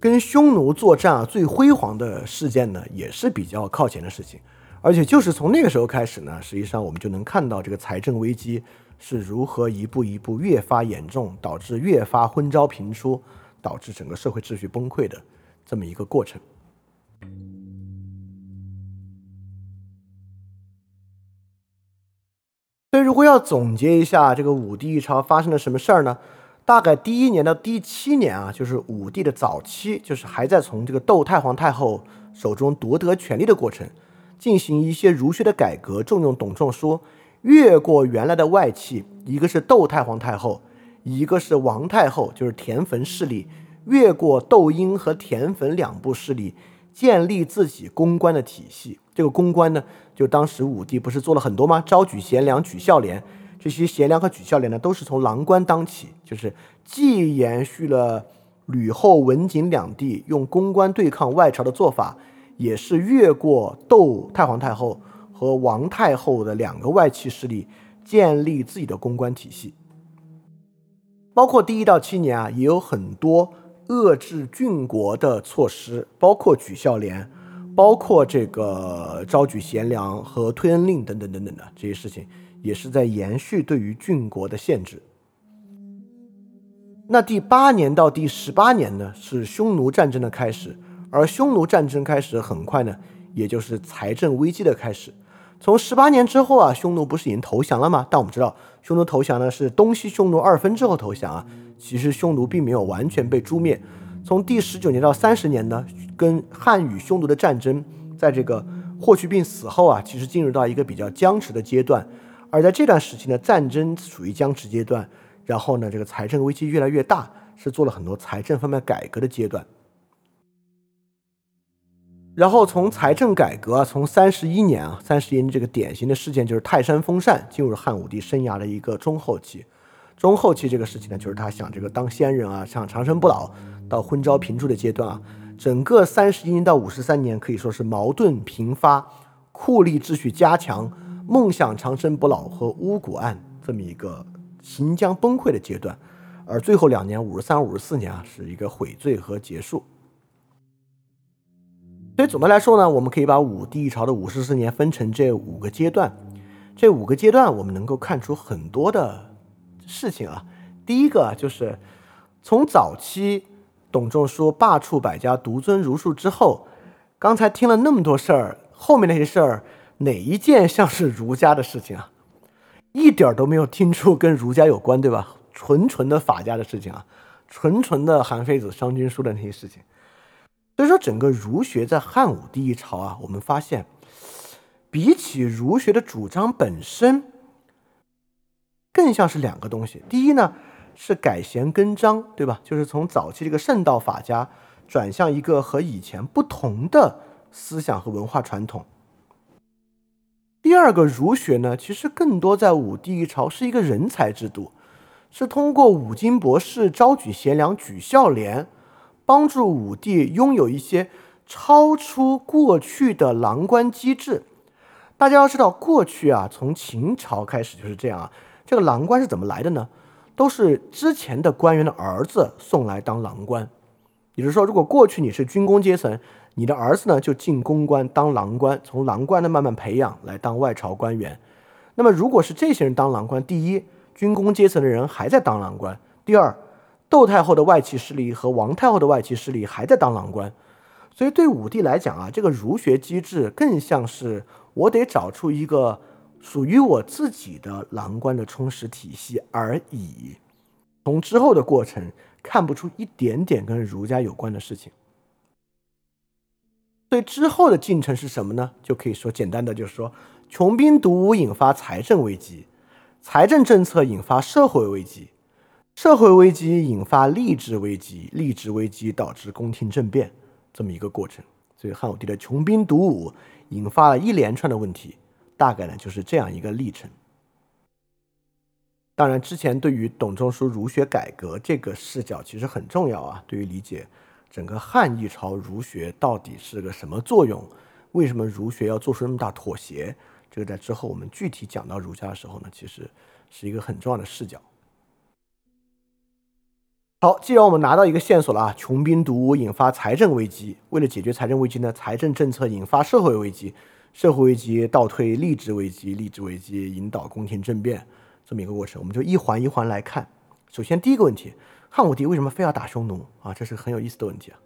跟匈奴作战啊，最辉煌的事件呢，也是比较靠前的事情。而且就是从那个时候开始呢，实际上我们就能看到这个财政危机是如何一步一步越发严重，导致越发昏招频出，导致整个社会秩序崩溃的这么一个过程。所以，如果要总结一下这个武帝一朝发生了什么事儿呢？大概第一年到第七年啊，就是武帝的早期，就是还在从这个窦太皇太后手中夺得权力的过程。进行一些儒学的改革，重用董仲舒，越过原来的外戚，一个是窦太皇太后，一个是王太后，就是田汾势力，越过窦婴和田汾两部势力，建立自己公关的体系。这个公关呢，就当时武帝不是做了很多吗？招举贤良，举孝廉，这些贤良和举孝廉呢，都是从郎官当起，就是既延续了吕后、文景两帝用公关对抗外朝的做法。也是越过窦太皇太后和王太后的两个外戚势力，建立自己的公关体系。包括第一到七年啊，也有很多遏制郡国的措施，包括举孝廉，包括这个招举贤良和推恩令等等等等的这些事情，也是在延续对于郡国的限制。那第八年到第十八年呢，是匈奴战争的开始。而匈奴战争开始很快呢，也就是财政危机的开始。从十八年之后啊，匈奴不是已经投降了吗？但我们知道，匈奴投降呢是东西匈奴二分之后投降啊。其实匈奴并没有完全被诛灭。从第十九年到三十年呢，跟汉与匈奴的战争，在这个霍去病死后啊，其实进入到一个比较僵持的阶段。而在这段时期呢，战争处于僵持阶段，然后呢，这个财政危机越来越大，是做了很多财政方面改革的阶段。然后从财政改革，从三十一年啊，三十一年这个典型的事件就是泰山封禅，进入汉武帝生涯的一个中后期。中后期这个事情呢，就是他想这个当仙人啊，想长生不老，到昏招频出的阶段啊。整个三十一年到五十三年可以说是矛盾频发，酷吏秩序加强，梦想长生不老和巫蛊案这么一个行将崩溃的阶段。而最后两年五十三、五十四年啊，是一个悔罪和结束。所以总的来说呢，我们可以把武帝一朝的五十四年分成这五个阶段。这五个阶段，我们能够看出很多的事情啊。第一个就是从早期董仲舒罢黜百家，独尊儒术之后，刚才听了那么多事儿，后面那些事儿哪一件像是儒家的事情啊？一点都没有听出跟儒家有关，对吧？纯纯的法家的事情啊，纯纯的韩非子、商君书的那些事情。所以说，整个儒学在汉武帝一朝啊，我们发现，比起儒学的主张本身，更像是两个东西。第一呢，是改弦更张，对吧？就是从早期这个圣道法家，转向一个和以前不同的思想和文化传统。第二个儒学呢，其实更多在武帝一朝是一个人才制度，是通过五经博士招举贤良、举孝廉，帮助武帝拥有一些超出过去的郎官机制。大家要知道，过去啊，从秦朝开始就是这样啊。这个郎官是怎么来的呢？都是之前的官员的儿子送来当郎官。也就是说，如果过去你是军工阶层。你的儿子呢，就进宫官当郎官，从郎官呢慢慢培养来当外朝官员。那么，如果是这些人当郎官，第一，军工阶层的人还在当郎官；第二，窦太后的外戚势力和王太后的外戚势力还在当郎官。所以，对武帝来讲啊，这个儒学机制更像是我得找出一个属于我自己的郎官的充实体系而已。从之后的过程看不出一点点跟儒家有关的事情。对之后的进程是什么呢？就可以说简单的，就是说穷兵黩武引发财政危机，财政政策引发社会危机，社会危机引发吏治危机，吏治危机导致宫廷政变，这么一个过程。所以汉武帝的穷兵黩武引发了一连串的问题，大概呢就是这样一个历程。当然，之前对于董仲舒儒学改革这个视角其实很重要啊，对于理解。整个汉一朝儒学到底是个什么作用？为什么儒学要做出那么大妥协？这个在之后我们具体讲到儒家的时候呢，其实是一个很重要的视角。好，既然我们拿到一个线索了啊，穷兵黩武引发财政危机，为了解决财政危机呢，财政政策引发社会危机，社会危机倒退吏治危机，吏治危机引导宫廷政变，这么一个过程，我们就一环一环来看。首先第一个问题。汉武帝为什么非要打匈奴啊？这是很有意思的问题啊。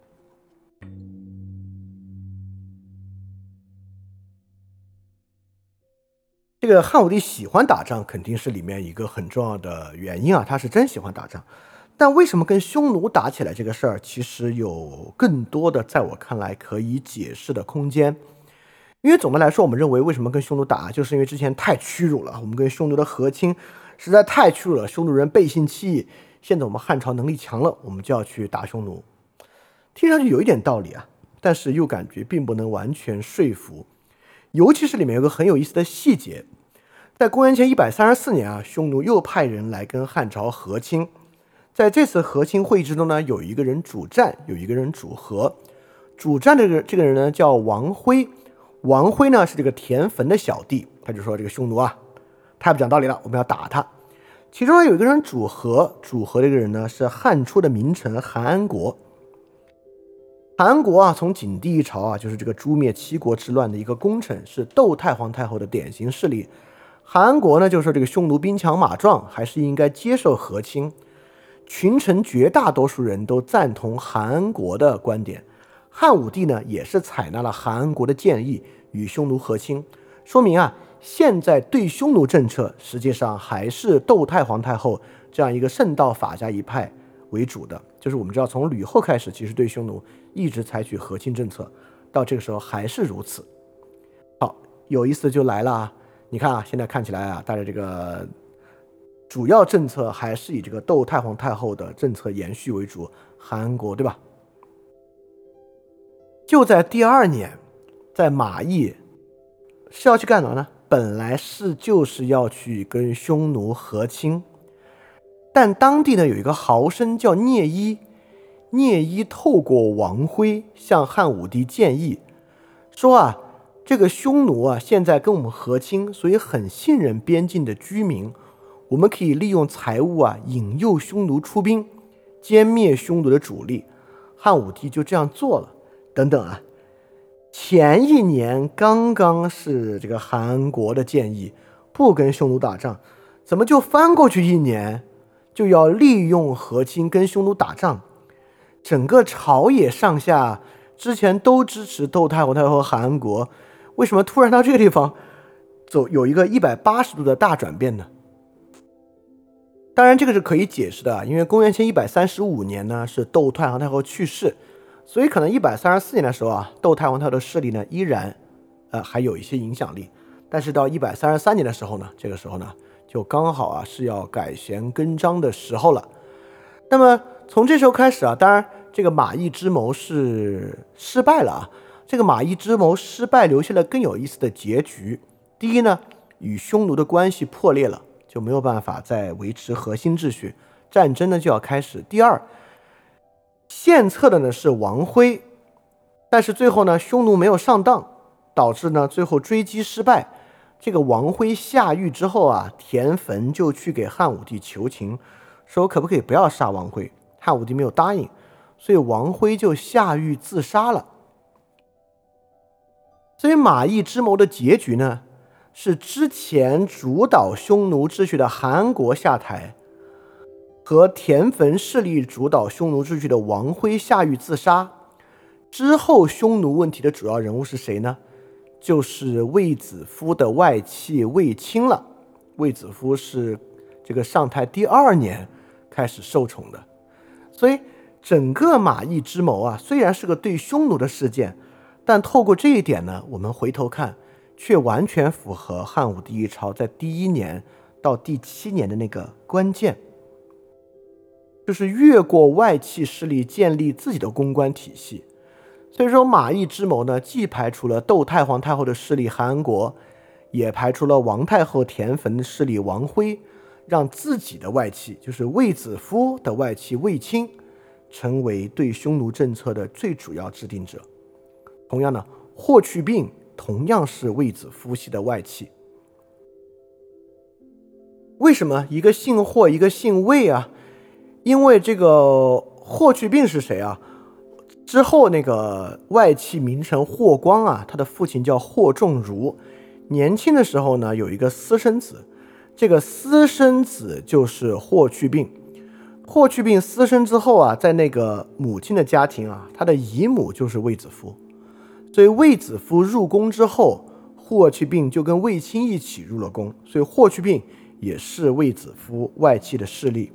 这个汉武帝喜欢打仗，肯定是里面一个很重要的原因啊。他是真喜欢打仗，但为什么跟匈奴打起来这个事儿，其实有更多的在我看来可以解释的空间。因为总的来说，我们认为为什么跟匈奴打，就是因为之前太屈辱了，我们跟匈奴的和亲实在太屈辱了，匈奴人背信弃义。现在我们汉朝能力强了，我们就要去打匈奴，听上去有一点道理啊，但是又感觉并不能完全说服。尤其是里面有个很有意思的细节，在公元前一百三十四年啊，匈奴又派人来跟汉朝和亲。在这次和亲会议之中呢，有一个人主战，有一个人主和。主战的这个这个人呢叫王辉，王辉呢是这个田汾的小弟，他就说这个匈奴啊，太不讲道理了，我们要打他。其中有一个人主和，主和这个人呢是汉初的名臣韩安国。韩安国啊，从景帝一朝啊，就是这个诛灭七国之乱的一个功臣，是窦太皇太后的典型事例。韩安国呢就说这个匈奴兵强马壮，还是应该接受和亲。群臣绝大多数人都赞同韩安国的观点，汉武帝呢也是采纳了韩安国的建议，与匈奴和亲，说明啊。现在对匈奴政策实际上还是窦太皇太后这样一个圣道法家一派为主的，就是我们知道从吕后开始，其实对匈奴一直采取和亲政策，到这个时候还是如此。好，有意思就来了啊！你看啊，现在看起来啊，大家这个主要政策还是以这个窦太皇太后的政策延续为主，韩国对吧？就在第二年，在马邑是要去干嘛呢？本来是就是要去跟匈奴和亲，但当地呢有一个豪绅叫聂一，聂一透过王辉向汉武帝建议说啊，这个匈奴啊现在跟我们和亲，所以很信任边境的居民，我们可以利用财物啊引诱匈奴出兵，歼灭匈奴的主力。汉武帝就这样做了，等等啊。前一年刚刚是这个韩国的建议，不跟匈奴打仗，怎么就翻过去一年，就要利用和亲跟匈奴打仗。整个朝野上下之前都支持窦太皇太后和韩国，为什么突然到这个地方走有一个一百八十度的大转变呢？当然，这个是可以解释的，因为公元前一百三十五年呢是窦太皇太后去世，所以可能一百三十四年的时候啊，窦太皇太后的势力呢依然呃还有一些影响力。但是到一百三十三年的时候呢，这个时候呢，就刚好啊是要改弦更张的时候了。那么从这时候开始啊，当然这个马邑之谋是失败了啊。这个马邑之谋失败，留下了更有意思的结局。第一呢，与匈奴的关系破裂了，就没有办法再维持核心秩序，战争呢就要开始。第二，献策的呢是王辉，但是最后呢，匈奴没有上当，导致呢最后追击失败。这个王辉下狱之后啊，田汾就去给汉武帝求情，说可不可以不要杀王辉？汉武帝没有答应，所以王辉就下狱自杀了。所以马邑之谋的结局呢，是之前主导匈奴秩序的韩国下台，和田汾势力主导匈奴秩序的王辉下狱自杀。之后匈奴问题的主要人物是谁呢？就是卫子夫的外戚卫青了。卫子夫是这个上台第二年开始受宠的，所以整个马邑之谋啊，虽然是个对匈奴的事件，但透过这一点呢，我们回头看，却完全符合汉武帝一朝在第一年到第七年的那个关键，就是越过外戚势力，建立自己的公关体系。所以说，马邑之谋呢，既排除了窦太皇太后的势力韩国，也排除了王太后田汾的势力王辉，让自己的外戚，就是卫子夫的外戚卫青，成为对匈奴政策的最主要制定者。同样呢，霍去病同样是卫子夫系的外戚。为什么一个姓霍，一个姓卫啊？因为这个霍去病是谁啊？之后，那个外戚名臣霍光啊，他的父亲叫霍仲儒，年轻的时候呢，有一个私生子，这个私生子就是霍去病。霍去病私生之后啊，在那个母亲的家庭啊，他的姨母就是卫子夫，所以卫子夫入宫之后，霍去病就跟卫青一起入了宫，所以霍去病也是卫子夫外戚的势力。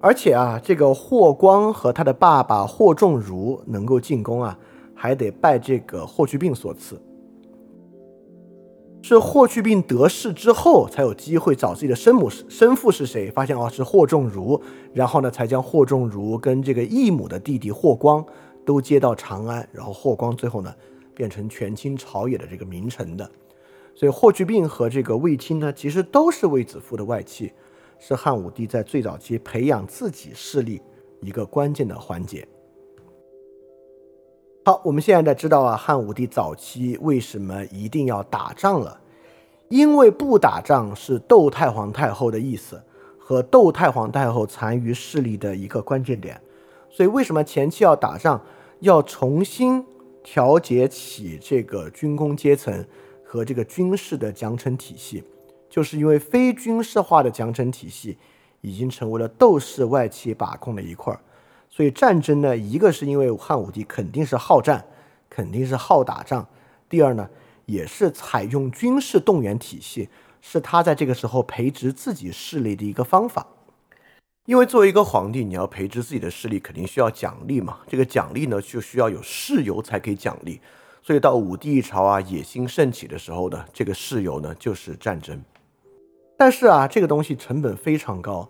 而且啊，这个霍光和他的爸爸霍仲儒能够进宫啊，还得拜这个霍去病所赐。是霍去病得势之后，才有机会找自己的生母生父是谁，发现哦是霍仲儒，然后呢才将霍仲儒跟这个义母的弟弟霍光都接到长安，然后霍光最后呢变成权倾朝野的这个名臣的。所以霍去病和这个卫青呢，其实都是卫子夫的外戚。是汉武帝在最早期培养自己势力一个关键的环节。好，我们现在知道啊，汉武帝早期为什么一定要打仗了？因为不打仗是窦太皇太后的意思和窦太皇太后残余势力的一个关键点。所以为什么前期要打仗，要重新调节起这个军工阶层和这个军事的奖惩体系？就是因为非军事化的奖惩体系已经成为了斗士外戚把控的一块儿，所以战争呢，一个是因为汉武帝肯定是好战，肯定是好打仗；第二呢，也是采用军事动员体系，是他在这个时候培植自己势力的一个方法。因为作为一个皇帝，你要培植自己的势力，肯定需要奖励嘛。这个奖励呢，就需要有事由才可以奖励。所以到武帝一朝啊，野心盛起的时候呢，这个事由呢，就是战争。但是啊，这个东西成本非常高，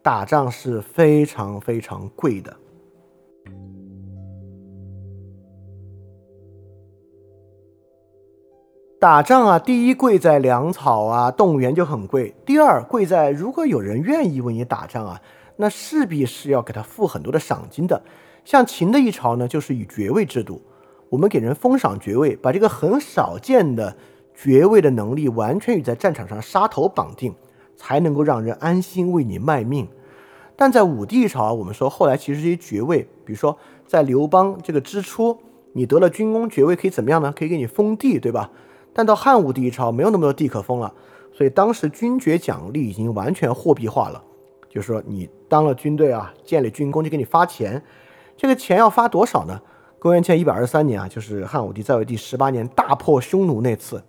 打仗是非常非常贵的。打仗啊，第一贵在粮草啊，动员就很贵；第二贵在如果有人愿意为你打仗啊，那势必是要给他付很多的赏金的。像秦的一朝呢，就是以爵位制度，我们给人封赏爵位，把这个很少见的。爵位的能力完全与在战场上杀头绑定，才能够让人安心为你卖命。但在武帝一朝，我们说后来其实这些爵位，比如说在刘邦这个之初，你得了军功爵位可以怎么样呢？可以给你封地，对吧？但到汉武帝一朝没有那么多地可封了，所以当时军爵奖励已经完全货币化了，就是说你当了军队啊，建立军功就给你发钱，这个钱要发多少呢？公元前一百二十三年啊，就是汉武帝在位第十八年大破匈奴那次，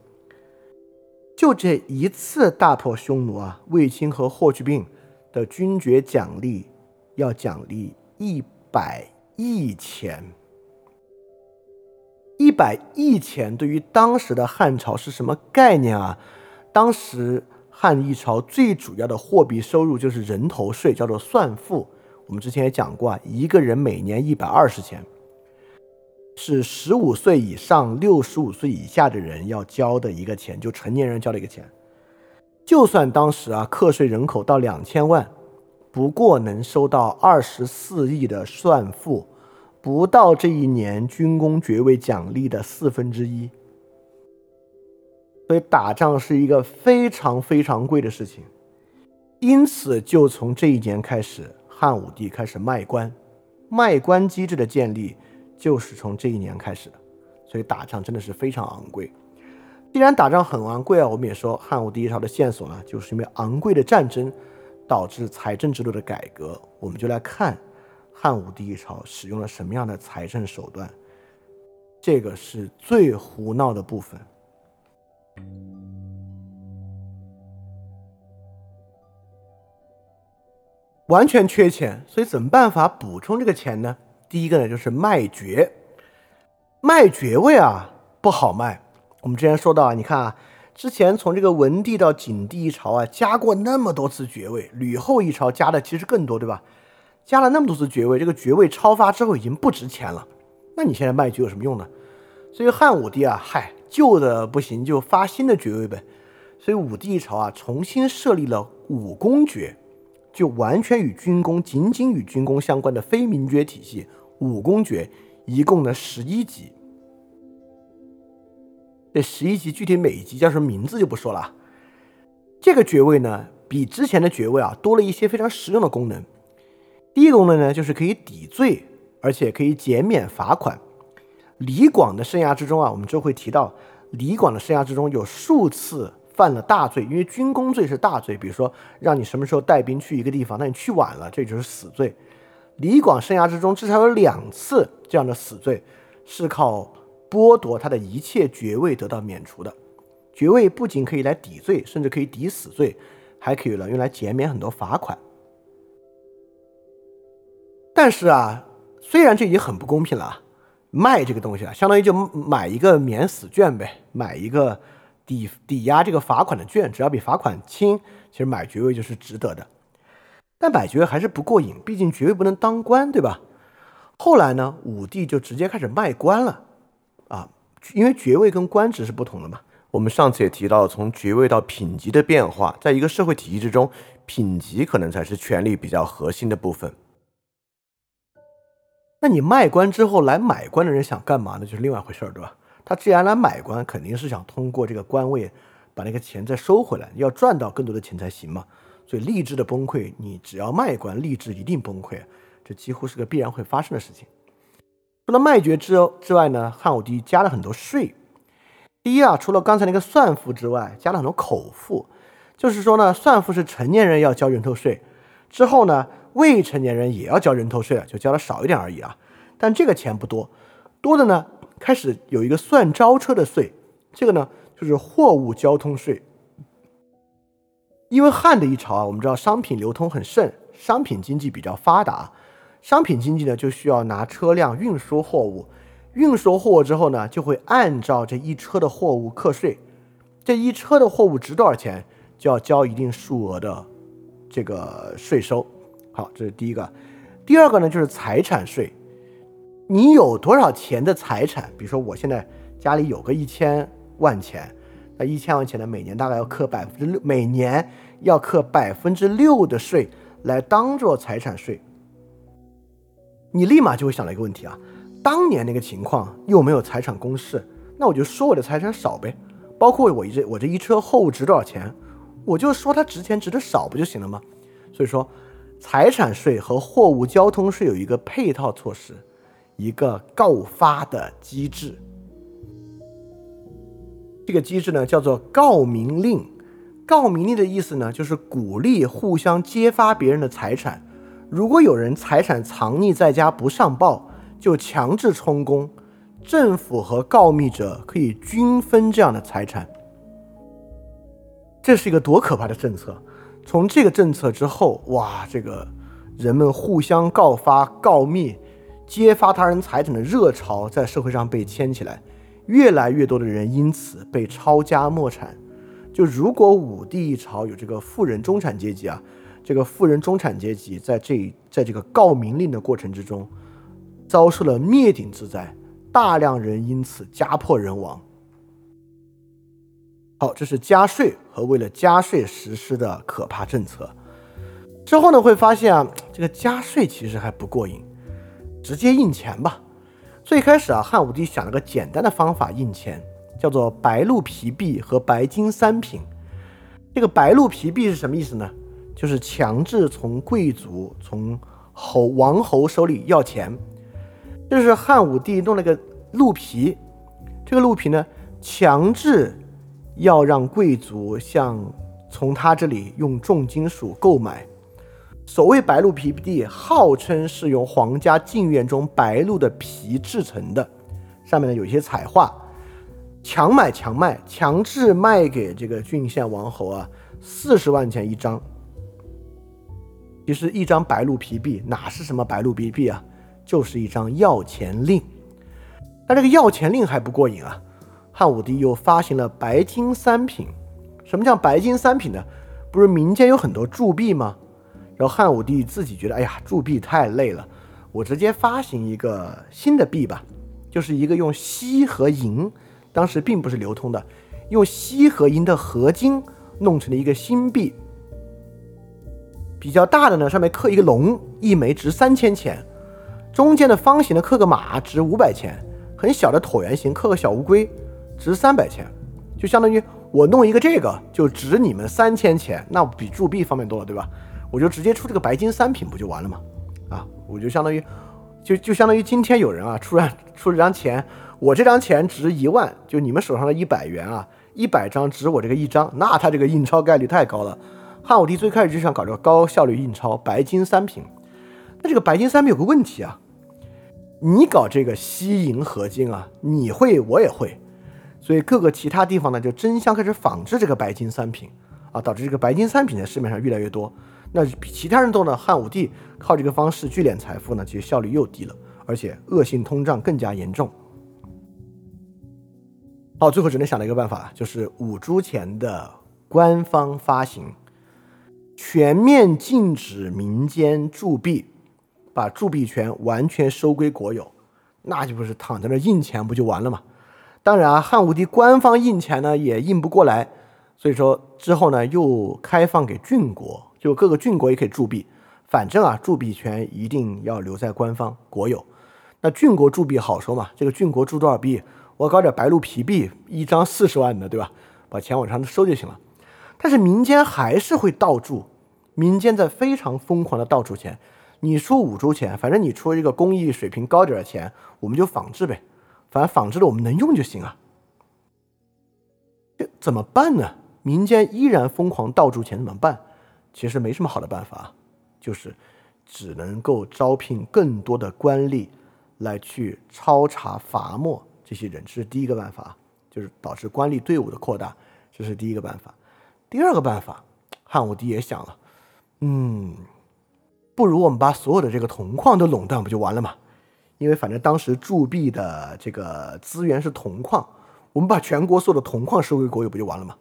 就这一次大破匈奴啊，卫青和霍去病的军爵奖励要奖励一百亿钱。一百亿钱对于当时的汉朝是什么概念啊？当时汉一朝最主要的货币收入就是人头税，叫做算赋。我们之前也讲过啊，一个人每年一百二十钱。是十五岁以上、六十五岁以下的人要交的一个钱，就成年人交的一个钱。就算当时啊，课税人口到两千万，不过能收到二十四亿的算赋，不到这一年军功爵位奖励的四分之一。所以打仗是一个非常非常贵的事情。因此，就从这一年开始，汉武帝开始卖官，卖官机制的建立。就是从这一年开始的，所以打仗真的是非常昂贵。既然打仗很昂贵啊，我们也说汉武帝一朝的线索呢，就是因为昂贵的战争导致财政制度的改革。我们就来看汉武帝一朝使用了什么样的财政手段，这个是最胡闹的部分。完全缺钱，所以怎么办法补充这个钱呢？第一个呢，就是卖爵，卖爵位啊不好卖。我们之前说到啊，你看啊，之前从这个文帝到景帝一朝啊，加过那么多次爵位，吕后一朝加的其实更多，对吧？加了那么多次爵位，这个爵位超发之后已经不值钱了。那你现在卖爵有什么用呢？所以汉武帝啊，嗨，旧的不行就发新的爵位呗。所以武帝一朝啊，重新设立了武功爵，就完全与军功、仅仅与军功相关的非名爵体系。武功爵一共呢十一级，这十一级具体每一级叫什么名字就不说了。这个爵位呢比之前的爵位啊多了一些非常实用的功能。第一个功能呢就是可以抵罪，而且可以减免罚款。李广的生涯之中啊，我们就会提到李广的生涯之中有数次犯了大罪，因为军功罪是大罪，比如说让你什么时候带兵去一个地方，那你去晚了，这就是死罪。李广生涯之中至少有两次这样的死罪，是靠剥夺他的一切爵位得到免除的。爵位不仅可以来抵罪，甚至可以抵死罪，还可以了用来减免很多罚款。但是啊，虽然这已经很不公平了，卖这个东西啊，相当于就买一个免死券呗，买一个抵抵押这个罚款的券，只要比罚款轻，其实买爵位就是值得的。但买爵位还是不过瘾，毕竟爵位不能当官，对吧？后来呢，武帝就直接开始卖官了，啊，因为爵位跟官职是不同的嘛。我们上次也提到，从爵位到品级的变化，在一个社会体系之中，品级可能才是权力比较核心的部分。那你卖官之后来买官的人想干嘛呢？就是另外一回事儿，对吧？他既然来买官，肯定是想通过这个官位把那个钱再收回来，要赚到更多的钱才行嘛。所以吏治的崩溃，你只要卖官，吏治一定崩溃，这几乎是个必然会发生的事情。除了卖爵之之外呢，汉武帝加了很多税。第一啊，除了刚才那个算赋之外，加了很多口赋，就是说呢，算赋是成年人要交人头税，之后呢，未成年人也要交人头税了，就交的少一点而已啊。但这个钱不多，多的呢，开始有一个算招车的税，这个呢就是货物交通税。因为汉的一朝啊，我们知道商品流通很盛，商品经济比较发达。商品经济呢，就需要拿车辆运输货物，运输货物之后呢，就会按照这一车的货物课税。这一车的货物值多少钱，就要交一定数额的这个税收。好，这是第一个。第二个呢，就是财产税。你有多少钱的财产？比如说我现在家里有个一千万钱。那一千万钱呢？每年大概要课百分之六，每年要课百分之六的税来当做财产税。你立马就会想到一个问题啊，当年那个情况又没有财产公示，那我就说我的财产少呗。包括我这我这一车货物值多少钱，我就说它值钱值的少不就行了吗？所以说，财产税和货物交通税有一个配套措施，一个告发的机制。这个机制呢，叫做告民令。告民令的意思呢，就是鼓励互相揭发别人的财产。如果有人财产藏匿在家不上报，就强制充公，政府和告密者可以均分这样的财产。这是一个多可怕的政策！从这个政策之后，哇，这个人们互相告发、告密、揭发他人财产的热潮在社会上被牵起来，越来越多的人因此被抄家没产。就如果武帝一朝有这个富人中产阶级啊，这个富人中产阶级在这在这个告民令的过程之中，遭受了灭顶之灾，大量人因此家破人亡。好，这是加税和为了加税实施的可怕政策。之后呢，会发现啊，这个加税其实还不过瘾，直接印钱吧。最开始啊，汉武帝想了个简单的方法印钱。叫做白鹿皮币和白金三品。这个白鹿皮币是什么意思呢？就是强制从贵族、从侯王侯手里要钱。这是汉武帝弄了个鹿皮，这个鹿皮呢，强制要让贵族向从他这里用重金属购买。所谓白鹿皮币，号称是由皇家禁院中白鹿的皮制成的，上面呢有一些彩画。强买强卖，强制卖给这个郡县王侯啊，四十万钱一张。其实一张白鹿皮币哪是什么白鹿皮币啊，就是一张要钱令。但这个要钱令还不过瘾啊，汉武帝又发行了白金三品。什么叫白金三品呢？不是民间有很多铸币吗？然后汉武帝自己觉得，哎呀，铸币太累了，我直接发行一个新的币吧，就是一个用锡和银。当时并不是流通的，用锡和银的合金弄成了一个新币，比较大的呢，上面刻一个龙，一枚值三千钱；中间的方形的刻个马，值五百钱；很小的椭圆形刻个小乌龟，值三百钱。就相当于我弄一个这个，就值你们三千钱，那比铸币方便多了，对吧？我就直接出这个白金三品不就完了吗？啊，我就相当于，就就相当于今天有人啊，出然出了张钱。我这张钱值一万，就你们手上的一百元啊，一百张值我这个一张，那他这个印钞概率太高了。汉武帝最开始就想搞这个高效率印钞，白金三品。那这个白金三品有个问题啊，你搞这个锡银合金啊，你会我也会，所以各个其他地方呢就争相开始仿制这个白金三品啊，导致这个白金三品在市面上越来越多。那比其他人多呢，汉武帝靠这个方式聚敛财富呢，其实效率又低了，而且恶性通胀更加严重。好，最后只能想到一个办法，就是五铢钱的官方发行，全面禁止民间铸币，把铸币权完全收归国有，那就不是躺在那印钱不就完了吗？当然啊，汉武帝官方印钱呢也印不过来，所以说之后呢又开放给郡国，就各个郡国也可以铸币，反正啊铸币权一定要留在官方国有。那郡国铸币好说嘛，这个郡国铸多少币？我搞点白鹿皮币，一张四十万的，对吧？把钱往上收就行了。但是民间还是会倒铸，民间在非常疯狂的倒铸钱。你出五铢钱，反正你出一个工艺水平高点的钱，我们就仿制呗。反正仿制的我们能用就行啊。这怎么办呢？民间依然疯狂倒铸钱，怎么办？其实没什么好的办法，就是只能够招聘更多的官吏来去抄查罚没。这些人，这是第一个办法，就是导致官吏队伍的扩大，这是第一个办法。第二个办法，汉武帝也想了，嗯，不如我们把所有的这个铜矿都垄断，不就完了吗？因为反正当时铸币的这个资源是铜矿，我们把全国所有的铜矿收归国有，不就完了吗？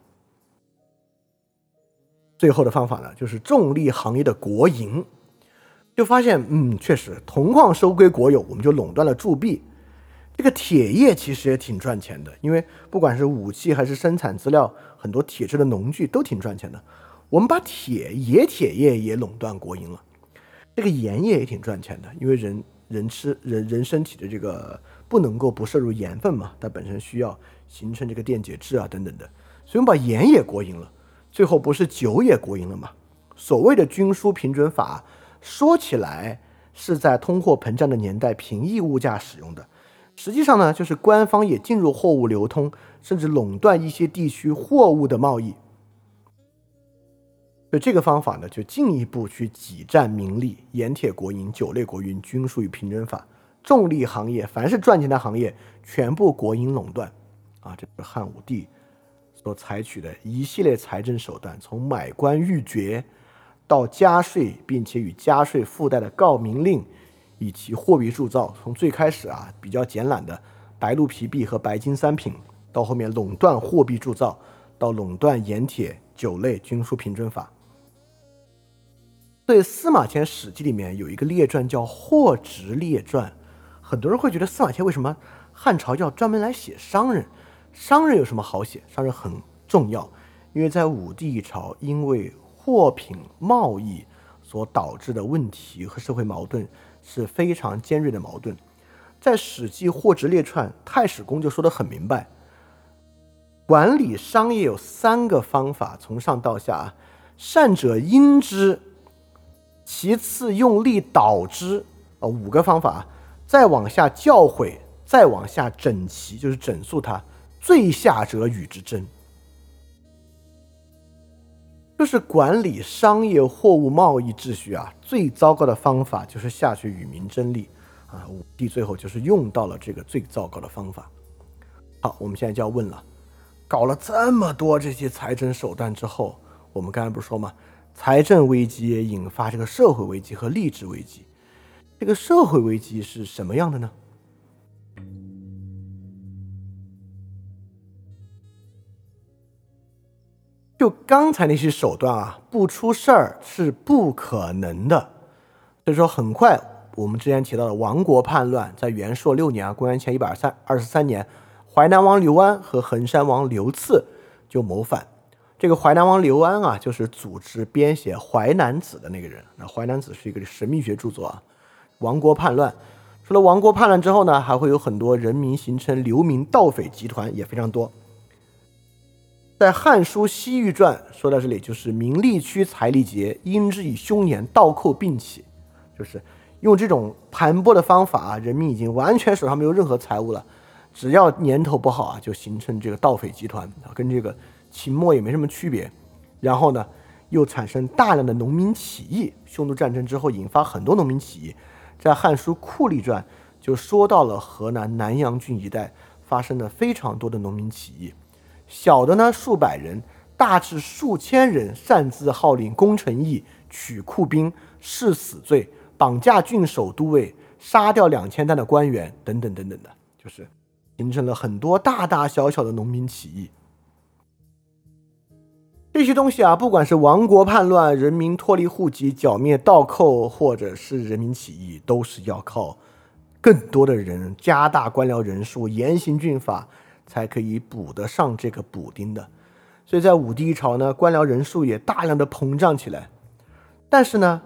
最后的方法呢，就是重力行业的国营，就发现，嗯，确实铜矿收归国有，我们就垄断了铸币。这个铁业其实也挺赚钱的，因为不管是武器还是生产资料，很多铁制的农具都挺赚钱的。我们把铁冶铁业也垄断国营了。这个盐业也挺赚钱的，因为人人吃人人身体的这个不能够不摄入盐分嘛，它本身需要形成这个电解质啊等等的，所以我们把盐也国营了。最后不是酒也国营了吗？所谓的军输平准法，说起来是在通货膨胀的年代平抑物价使用的。实际上呢，就是官方也进入货物流通，甚至垄断一些地区货物的贸易。所以这个方法呢，就进一步去挤占民利，盐铁国营、酒类国营均属于平征法，重利行业，凡是赚钱的行业，全部国营垄断。啊，这是汉武帝所采取的一系列财政手段，从买官鬻爵到加税，并且与加税附带的告民令，以及货币铸造，从最开始啊比较简懒的白鹿皮币和白金三品，到后面垄断货币铸造，到垄断盐铁、酒类均属平准法。所以司马迁《史记》里面有一个列传叫《货殖列传》，很多人会觉得司马迁为什么汉朝要专门来写商人？商人有什么好写？商人很重要，因为在武帝一朝，因为货品贸易所导致的问题和社会矛盾是非常尖锐的矛盾。在《史记·货殖列传》，太史公就说得很明白：管理商业有三个方法，从上到下，善者因之，其次用力导之，啊，五个方法，再往下教诲，再往下整齐，就是整肃它。最下者与之争，就是管理商业货物贸易秩序啊。最糟糕的方法就是下去与民争利啊。武帝最后就是用到了这个最糟糕的方法。好，我们现在就要问了：搞了这么多这些财政手段之后，我们刚才不是说吗？财政危机也引发这个社会危机和吏治危机。这个社会危机是什么样的呢？就刚才那些手段啊，不出事儿是不可能的。所以说，很快我们之前提到的亡国叛乱，在元朔六年啊，公元前一百二三二十三年，淮南王刘安和衡山王刘赐就谋反。这个淮南王刘安啊，就是组织编写《淮南子》的那个人。那《淮南子》是一个神秘学著作啊。亡国叛乱，除了亡国叛乱之后呢，还会有很多人民形成流民盗匪集团，也非常多。在《汉书·西域传》说到这里，就是名利区财力竭，因之以凶年，倒扣并起，就是用这种盘剥的方法啊，人民已经完全手上没有任何财物了，只要年头不好啊，就形成这个盗匪集团啊，跟这个秦末也没什么区别。然后呢，又产生大量的农民起义，匈奴战争之后引发很多农民起义。在《汉书·酷吏传》就说到了河南南阳郡一带发生了非常多的农民起义。小的呢，数百人；大至数千人，擅自号令攻城邑，取库兵，誓死罪，绑架郡守都尉，杀掉两千担的官员，等等等等的，就是形成了很多大大小小的农民起义。这些东西啊，不管是亡国叛乱、人民脱离户籍、剿灭盗寇，或者是人民起义，都是要靠更多的人，加大官僚人数，严刑峻法。才可以补得上这个补丁的，所以在武帝一朝呢，官僚人数也大量的膨胀起来。但是呢，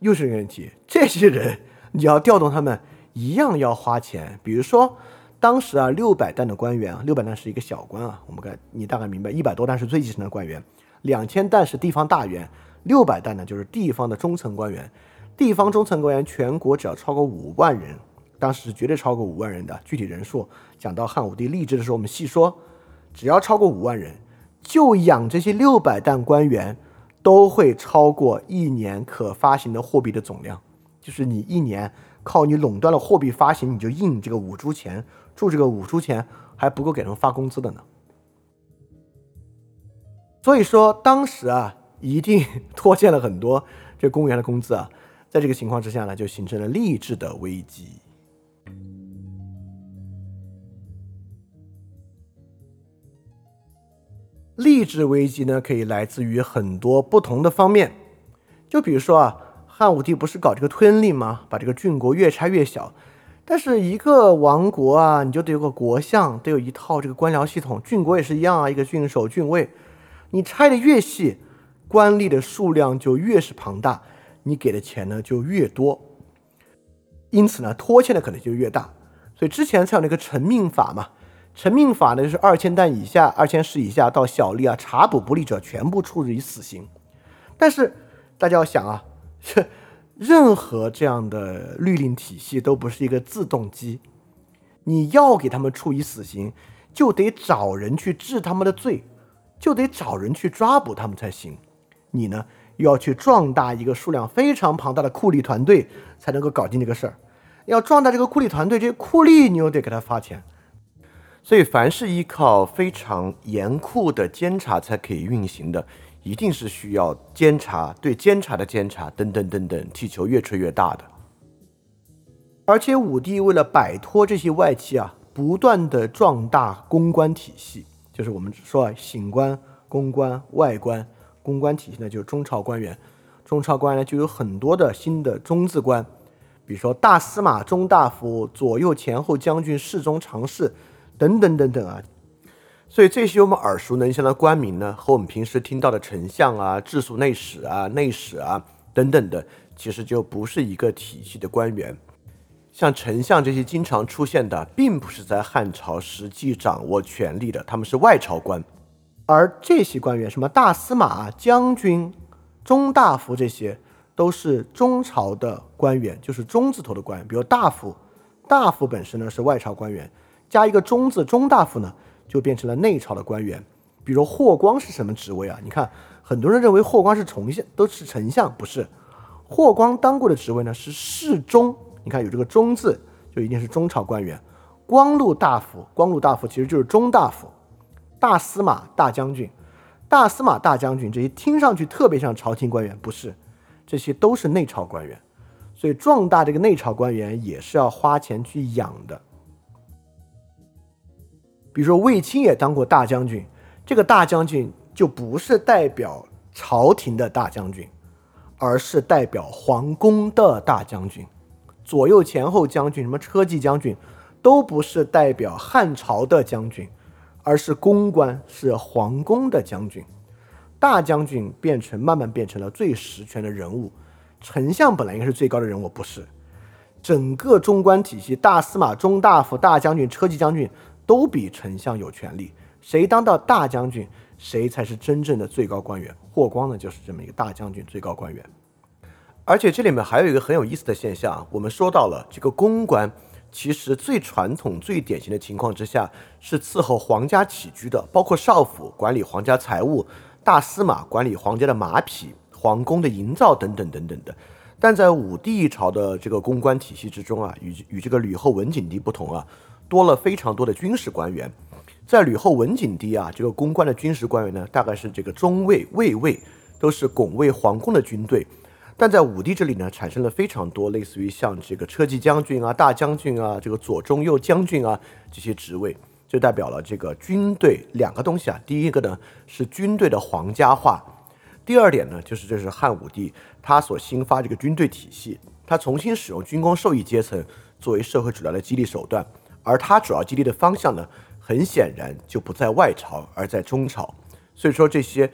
又是个问题，这些人你要调动他们，一样要花钱。比如说，当时啊，六百担的官员，六百担是一个小官啊，我们该你大概明白，一百多担是最基层的官员，两千担是地方大员，六百担呢就是地方的中层官员。地方中层官员全国只要超过五万人。当时是绝对超过五万人的，具体人数讲到汉武帝立志的时候，我们细说，只要超过五万人，就养这些六百担官员，都会超过一年可发行的货币的总量。就是你一年靠你垄断了货币发行，你就印这个五铢钱，铸这个五铢钱还不够给他们发工资的呢。所以说当时啊，一定拖欠了很多这公务员的工资啊。在这个情况之下呢，就形成了吏治的危机。吏治危机呢，可以来自于很多不同的方面。就比如说啊，汉武帝不是搞这个吞令吗？把这个郡国越拆越小。但是一个王国啊，你就得有个国相，得有一套这个官僚系统。郡国也是一样啊，一个郡守、郡尉。你拆的越细，官吏的数量就越是庞大，你给的钱呢就越多。因此呢，拖欠的可能就越大。所以之前才有那个承命法嘛。成命法呢，就是二千担以下、二千石以下到小吏啊，查捕不利者全部处以死刑。但是大家要想啊，这 任何这样的律令体系都不是一个自动机，你要给他们处以死刑，就得找人去治他们的罪，就得找人去抓捕他们才行。你呢，又要去壮大一个数量非常庞大的酷吏团队，才能够搞定这个事儿。要壮大这个酷吏团队，这些酷吏你又得给他发钱。所以，凡是依靠非常严酷的监察才可以运行的，一定是需要监察对监察的监察等等等等，气球越吹越大的。而且，武帝为了摆脱这些外戚啊，不断的壮大公关体系，就是我们说啊，省官、公关、外官。公关体系呢，就是中朝官员，中朝官员呢就有很多的新的中字官，比如说大司马、中大夫、左右前后将军、侍中、常侍等等等等啊。所以这些我们耳熟能详的官名呢，和我们平时听到的丞相啊、治所内史啊、内史啊等等的，其实就不是一个体系的官员。像丞相这些经常出现的，并不是在汉朝实际掌握权力的，他们是外朝官。而这些官员，什么大司马、将军、中大夫，这些都是中朝的官员，就是中字头的官员。比如大夫，大夫本身呢是外朝官员，加一个中字，中大夫呢就变成了内朝的官员。比如霍光是什么职位啊？你看，很多人认为霍光是丞相，都是丞相，不是。霍光当过的职位呢是侍中，你看有这个中字，就一定是中朝官员。光禄大夫，光禄大夫其实就是中大夫。大司马、大将军、大司马、大将军这些听上去特别像朝廷官员，不是，这些都是内朝官员。所以壮大这个内朝官员也是要花钱去养的。比如说卫青也当过大将军，这个大将军就不是代表朝廷的大将军，而是代表皇宫的大将军。左右前后将军、什么车骑将军，都不是代表汉朝的将军。而是公关，是皇宫的将军，大将军变成慢慢变成了最实权的人物。丞相本来应该是最高的人物，不是。整个中官体系，大司马、中大夫、大将军、车骑将军都比丞相有权利。谁当到大将军，谁才是真正的最高官员。霍光呢，就是这么一个大将军、最高官员。而且这里面还有一个很有意思的现象，我们说到了这个公关。其实最传统、最典型的情况之下，是伺候皇家起居的，包括少府管理皇家财务，大司马管理皇家的马匹、皇宫的营造等等等等的。但在武帝朝的这个公关体系之中啊，与与这个吕后、文景帝不同啊，多了非常多的军事官员。在吕后、文景帝啊，这个公关的军事官员呢，大概是这个中尉、卫尉，都是拱卫皇宫的军队。但在武帝这里呢，产生了非常多类似于像这个车骑将军啊、大将军啊、这个左中右将军啊这些职位，就代表了这个军队两个东西啊。第一个呢是军队的皇家化，第二点呢就是这是汉武帝他所新发这个军队体系，他重新使用军功授意阶层作为社会主要的激励手段，而他主要激励的方向呢，很显然就不在外朝，而在中朝。所以说这些。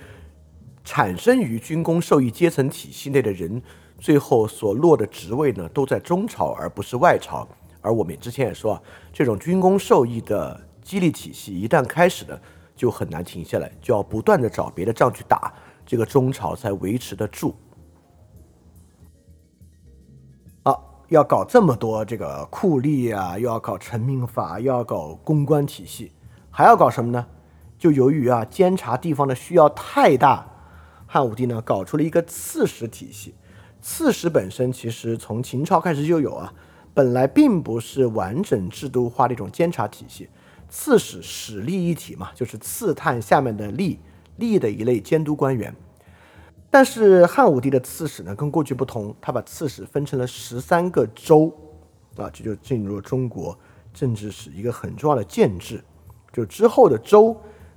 产生于军工授意阶层体系内的人，最后所落的职位呢，都在中朝而不是外朝。而我们之前也说啊，这种军工授意的激励体系一旦开始呢，就很难停下来，就要不断的找别的仗去打，这个中朝才维持得住。啊，要搞这么多这个酷吏啊，又要搞臣民法，又要搞公关体系，还要搞什么呢？就由于啊，监察地方的需要太大。汉武帝呢，搞出了一个刺史体系。刺史本身其实从秦朝开始就有啊，本来并不是完整制度化的一种监察体系。刺史史吏一体嘛，就是刺探下面的吏吏的一类监督官员。但是汉武帝的刺史呢，跟过去不同，他把刺史分成了十三个州啊，这就进入了中国政治史一个很重要的建制。就之后的州，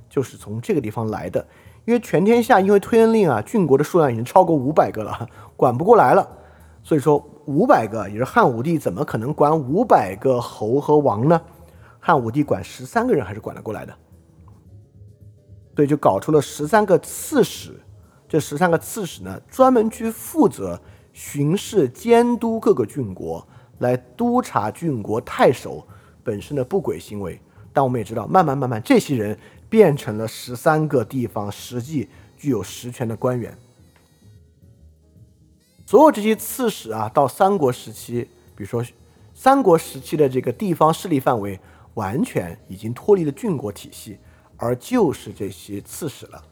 就是从这个地方来的。因为全天下因为推恩令啊，郡国的数量已经超过五百个了，管不过来了，所以说五百个也是汉武帝怎么可能管五百个侯和王呢？汉武帝管十三个人还是管得过来的，对就搞出了十三个刺史。这十三个刺史呢，专门去负责巡视、监督各个郡国，来督察郡国太守本身的不轨行为。但我们也知道，慢慢慢慢，这些人。变成了十三个地方实际具有实权的官员。所有这些刺史啊，到三国时期，比如说三国时期的这个地方势力范围，完全已经脱离了郡国体系，而就是这些刺史了。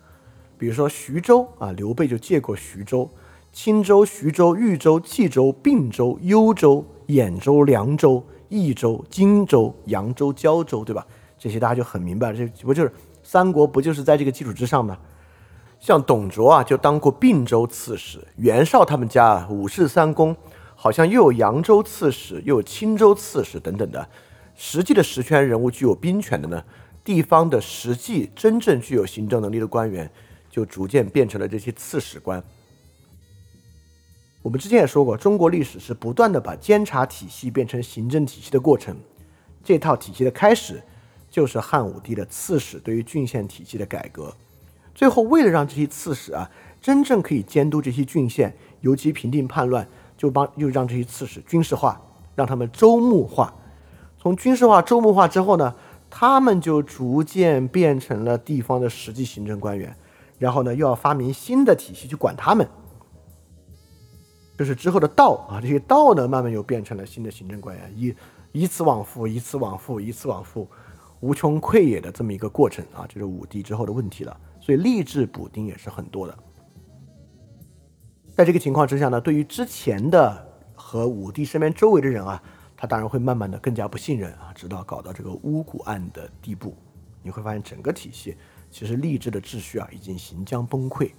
比如说徐州啊，刘备就借过徐州、青州、徐州、豫州、冀州、并州、幽州、兖州、凉州、益州、荆州、扬州、交州，对吧？这些大家就很明白，这不就是三国不就是在这个基础之上吗？像董卓啊，就当过并州刺史；袁绍他们家啊五世三公，好像又有扬州刺史，又有青州刺史等等的。实际的实权人物具有兵权的呢，地方的实际真正具有行政能力的官员，就逐渐变成了这些刺史官。我们之前也说过，中国历史是不断的把监察体系变成行政体系的过程。这套体系的开始，就是汉武帝的刺史对于郡县体系的改革。最后，为了让这些刺史啊真正可以监督这些郡县，尤其平定叛乱，就帮又让这些刺史军事化，让他们州牧化。从军事化、州牧化之后呢，他们就逐渐变成了地方的实际行政官员。然后呢，又要发明新的体系去管他们，就是之后的道啊，这些道呢，慢慢又变成了新的行政官员，以以此往复，以此往复，以此往复，无穷匮也的这么一个过程啊，就是武帝之后的问题了。所以吏治补丁也是很多的。在这个情况之下呢，对于之前的和武帝身边周围的人啊。他当然会慢慢的更加不信任啊，直到搞到这个巫蛊案的地步，你会发现整个体系其实吏治的秩序啊已经行将崩溃。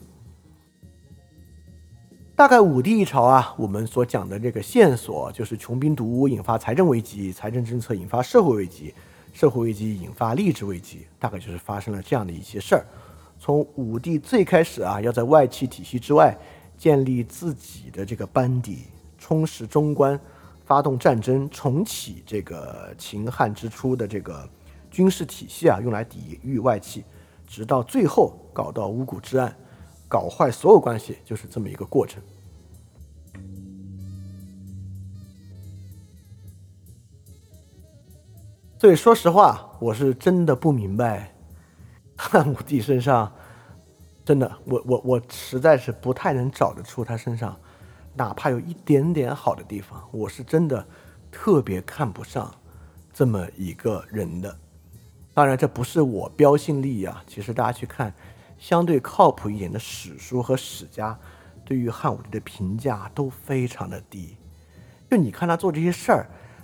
大概武帝一朝啊，我们所讲的这个线索就是穷兵黩武引发财政危机，财政政策引发社会危机，社会危机引发吏治危机，大概就是发生了这样的一些事儿。从武帝最开始啊，要在外戚体系之外建立自己的这个班底，充实中官。发动战争，重启这个秦汉之初的这个军事体系啊，用来抵御外戚，直到最后搞到巫蛊之案，搞坏所有关系，就是这么一个过程。所以说实话，我是真的不明白汉武帝身上，真的，我我我实在是不太能找得出他身上。哪怕有一点点好的地方，我是真的特别看不上这么一个人的。当然，这不是我标新立异啊。其实大家去看相对靠谱一点的史书和史家，对于汉武帝的评价都非常的低。就你看他做这些事儿，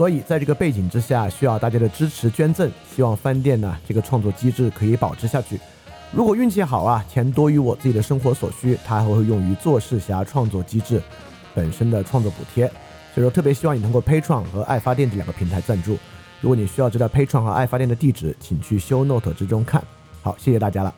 所以在这个背景之下，需要大家的支持捐赠，希望翻店呢这个创作机制可以保持下去。如果运气好啊，钱多于我自己的生活所需，它还会用于做事侠创作机制本身的创作补贴。所以说，特别希望你通过 Pay 创和爱发电这两个平台赞助。如果你需要知道 Pay 创和爱发电的地址，请去 Show Note 之中看。好，谢谢大家了。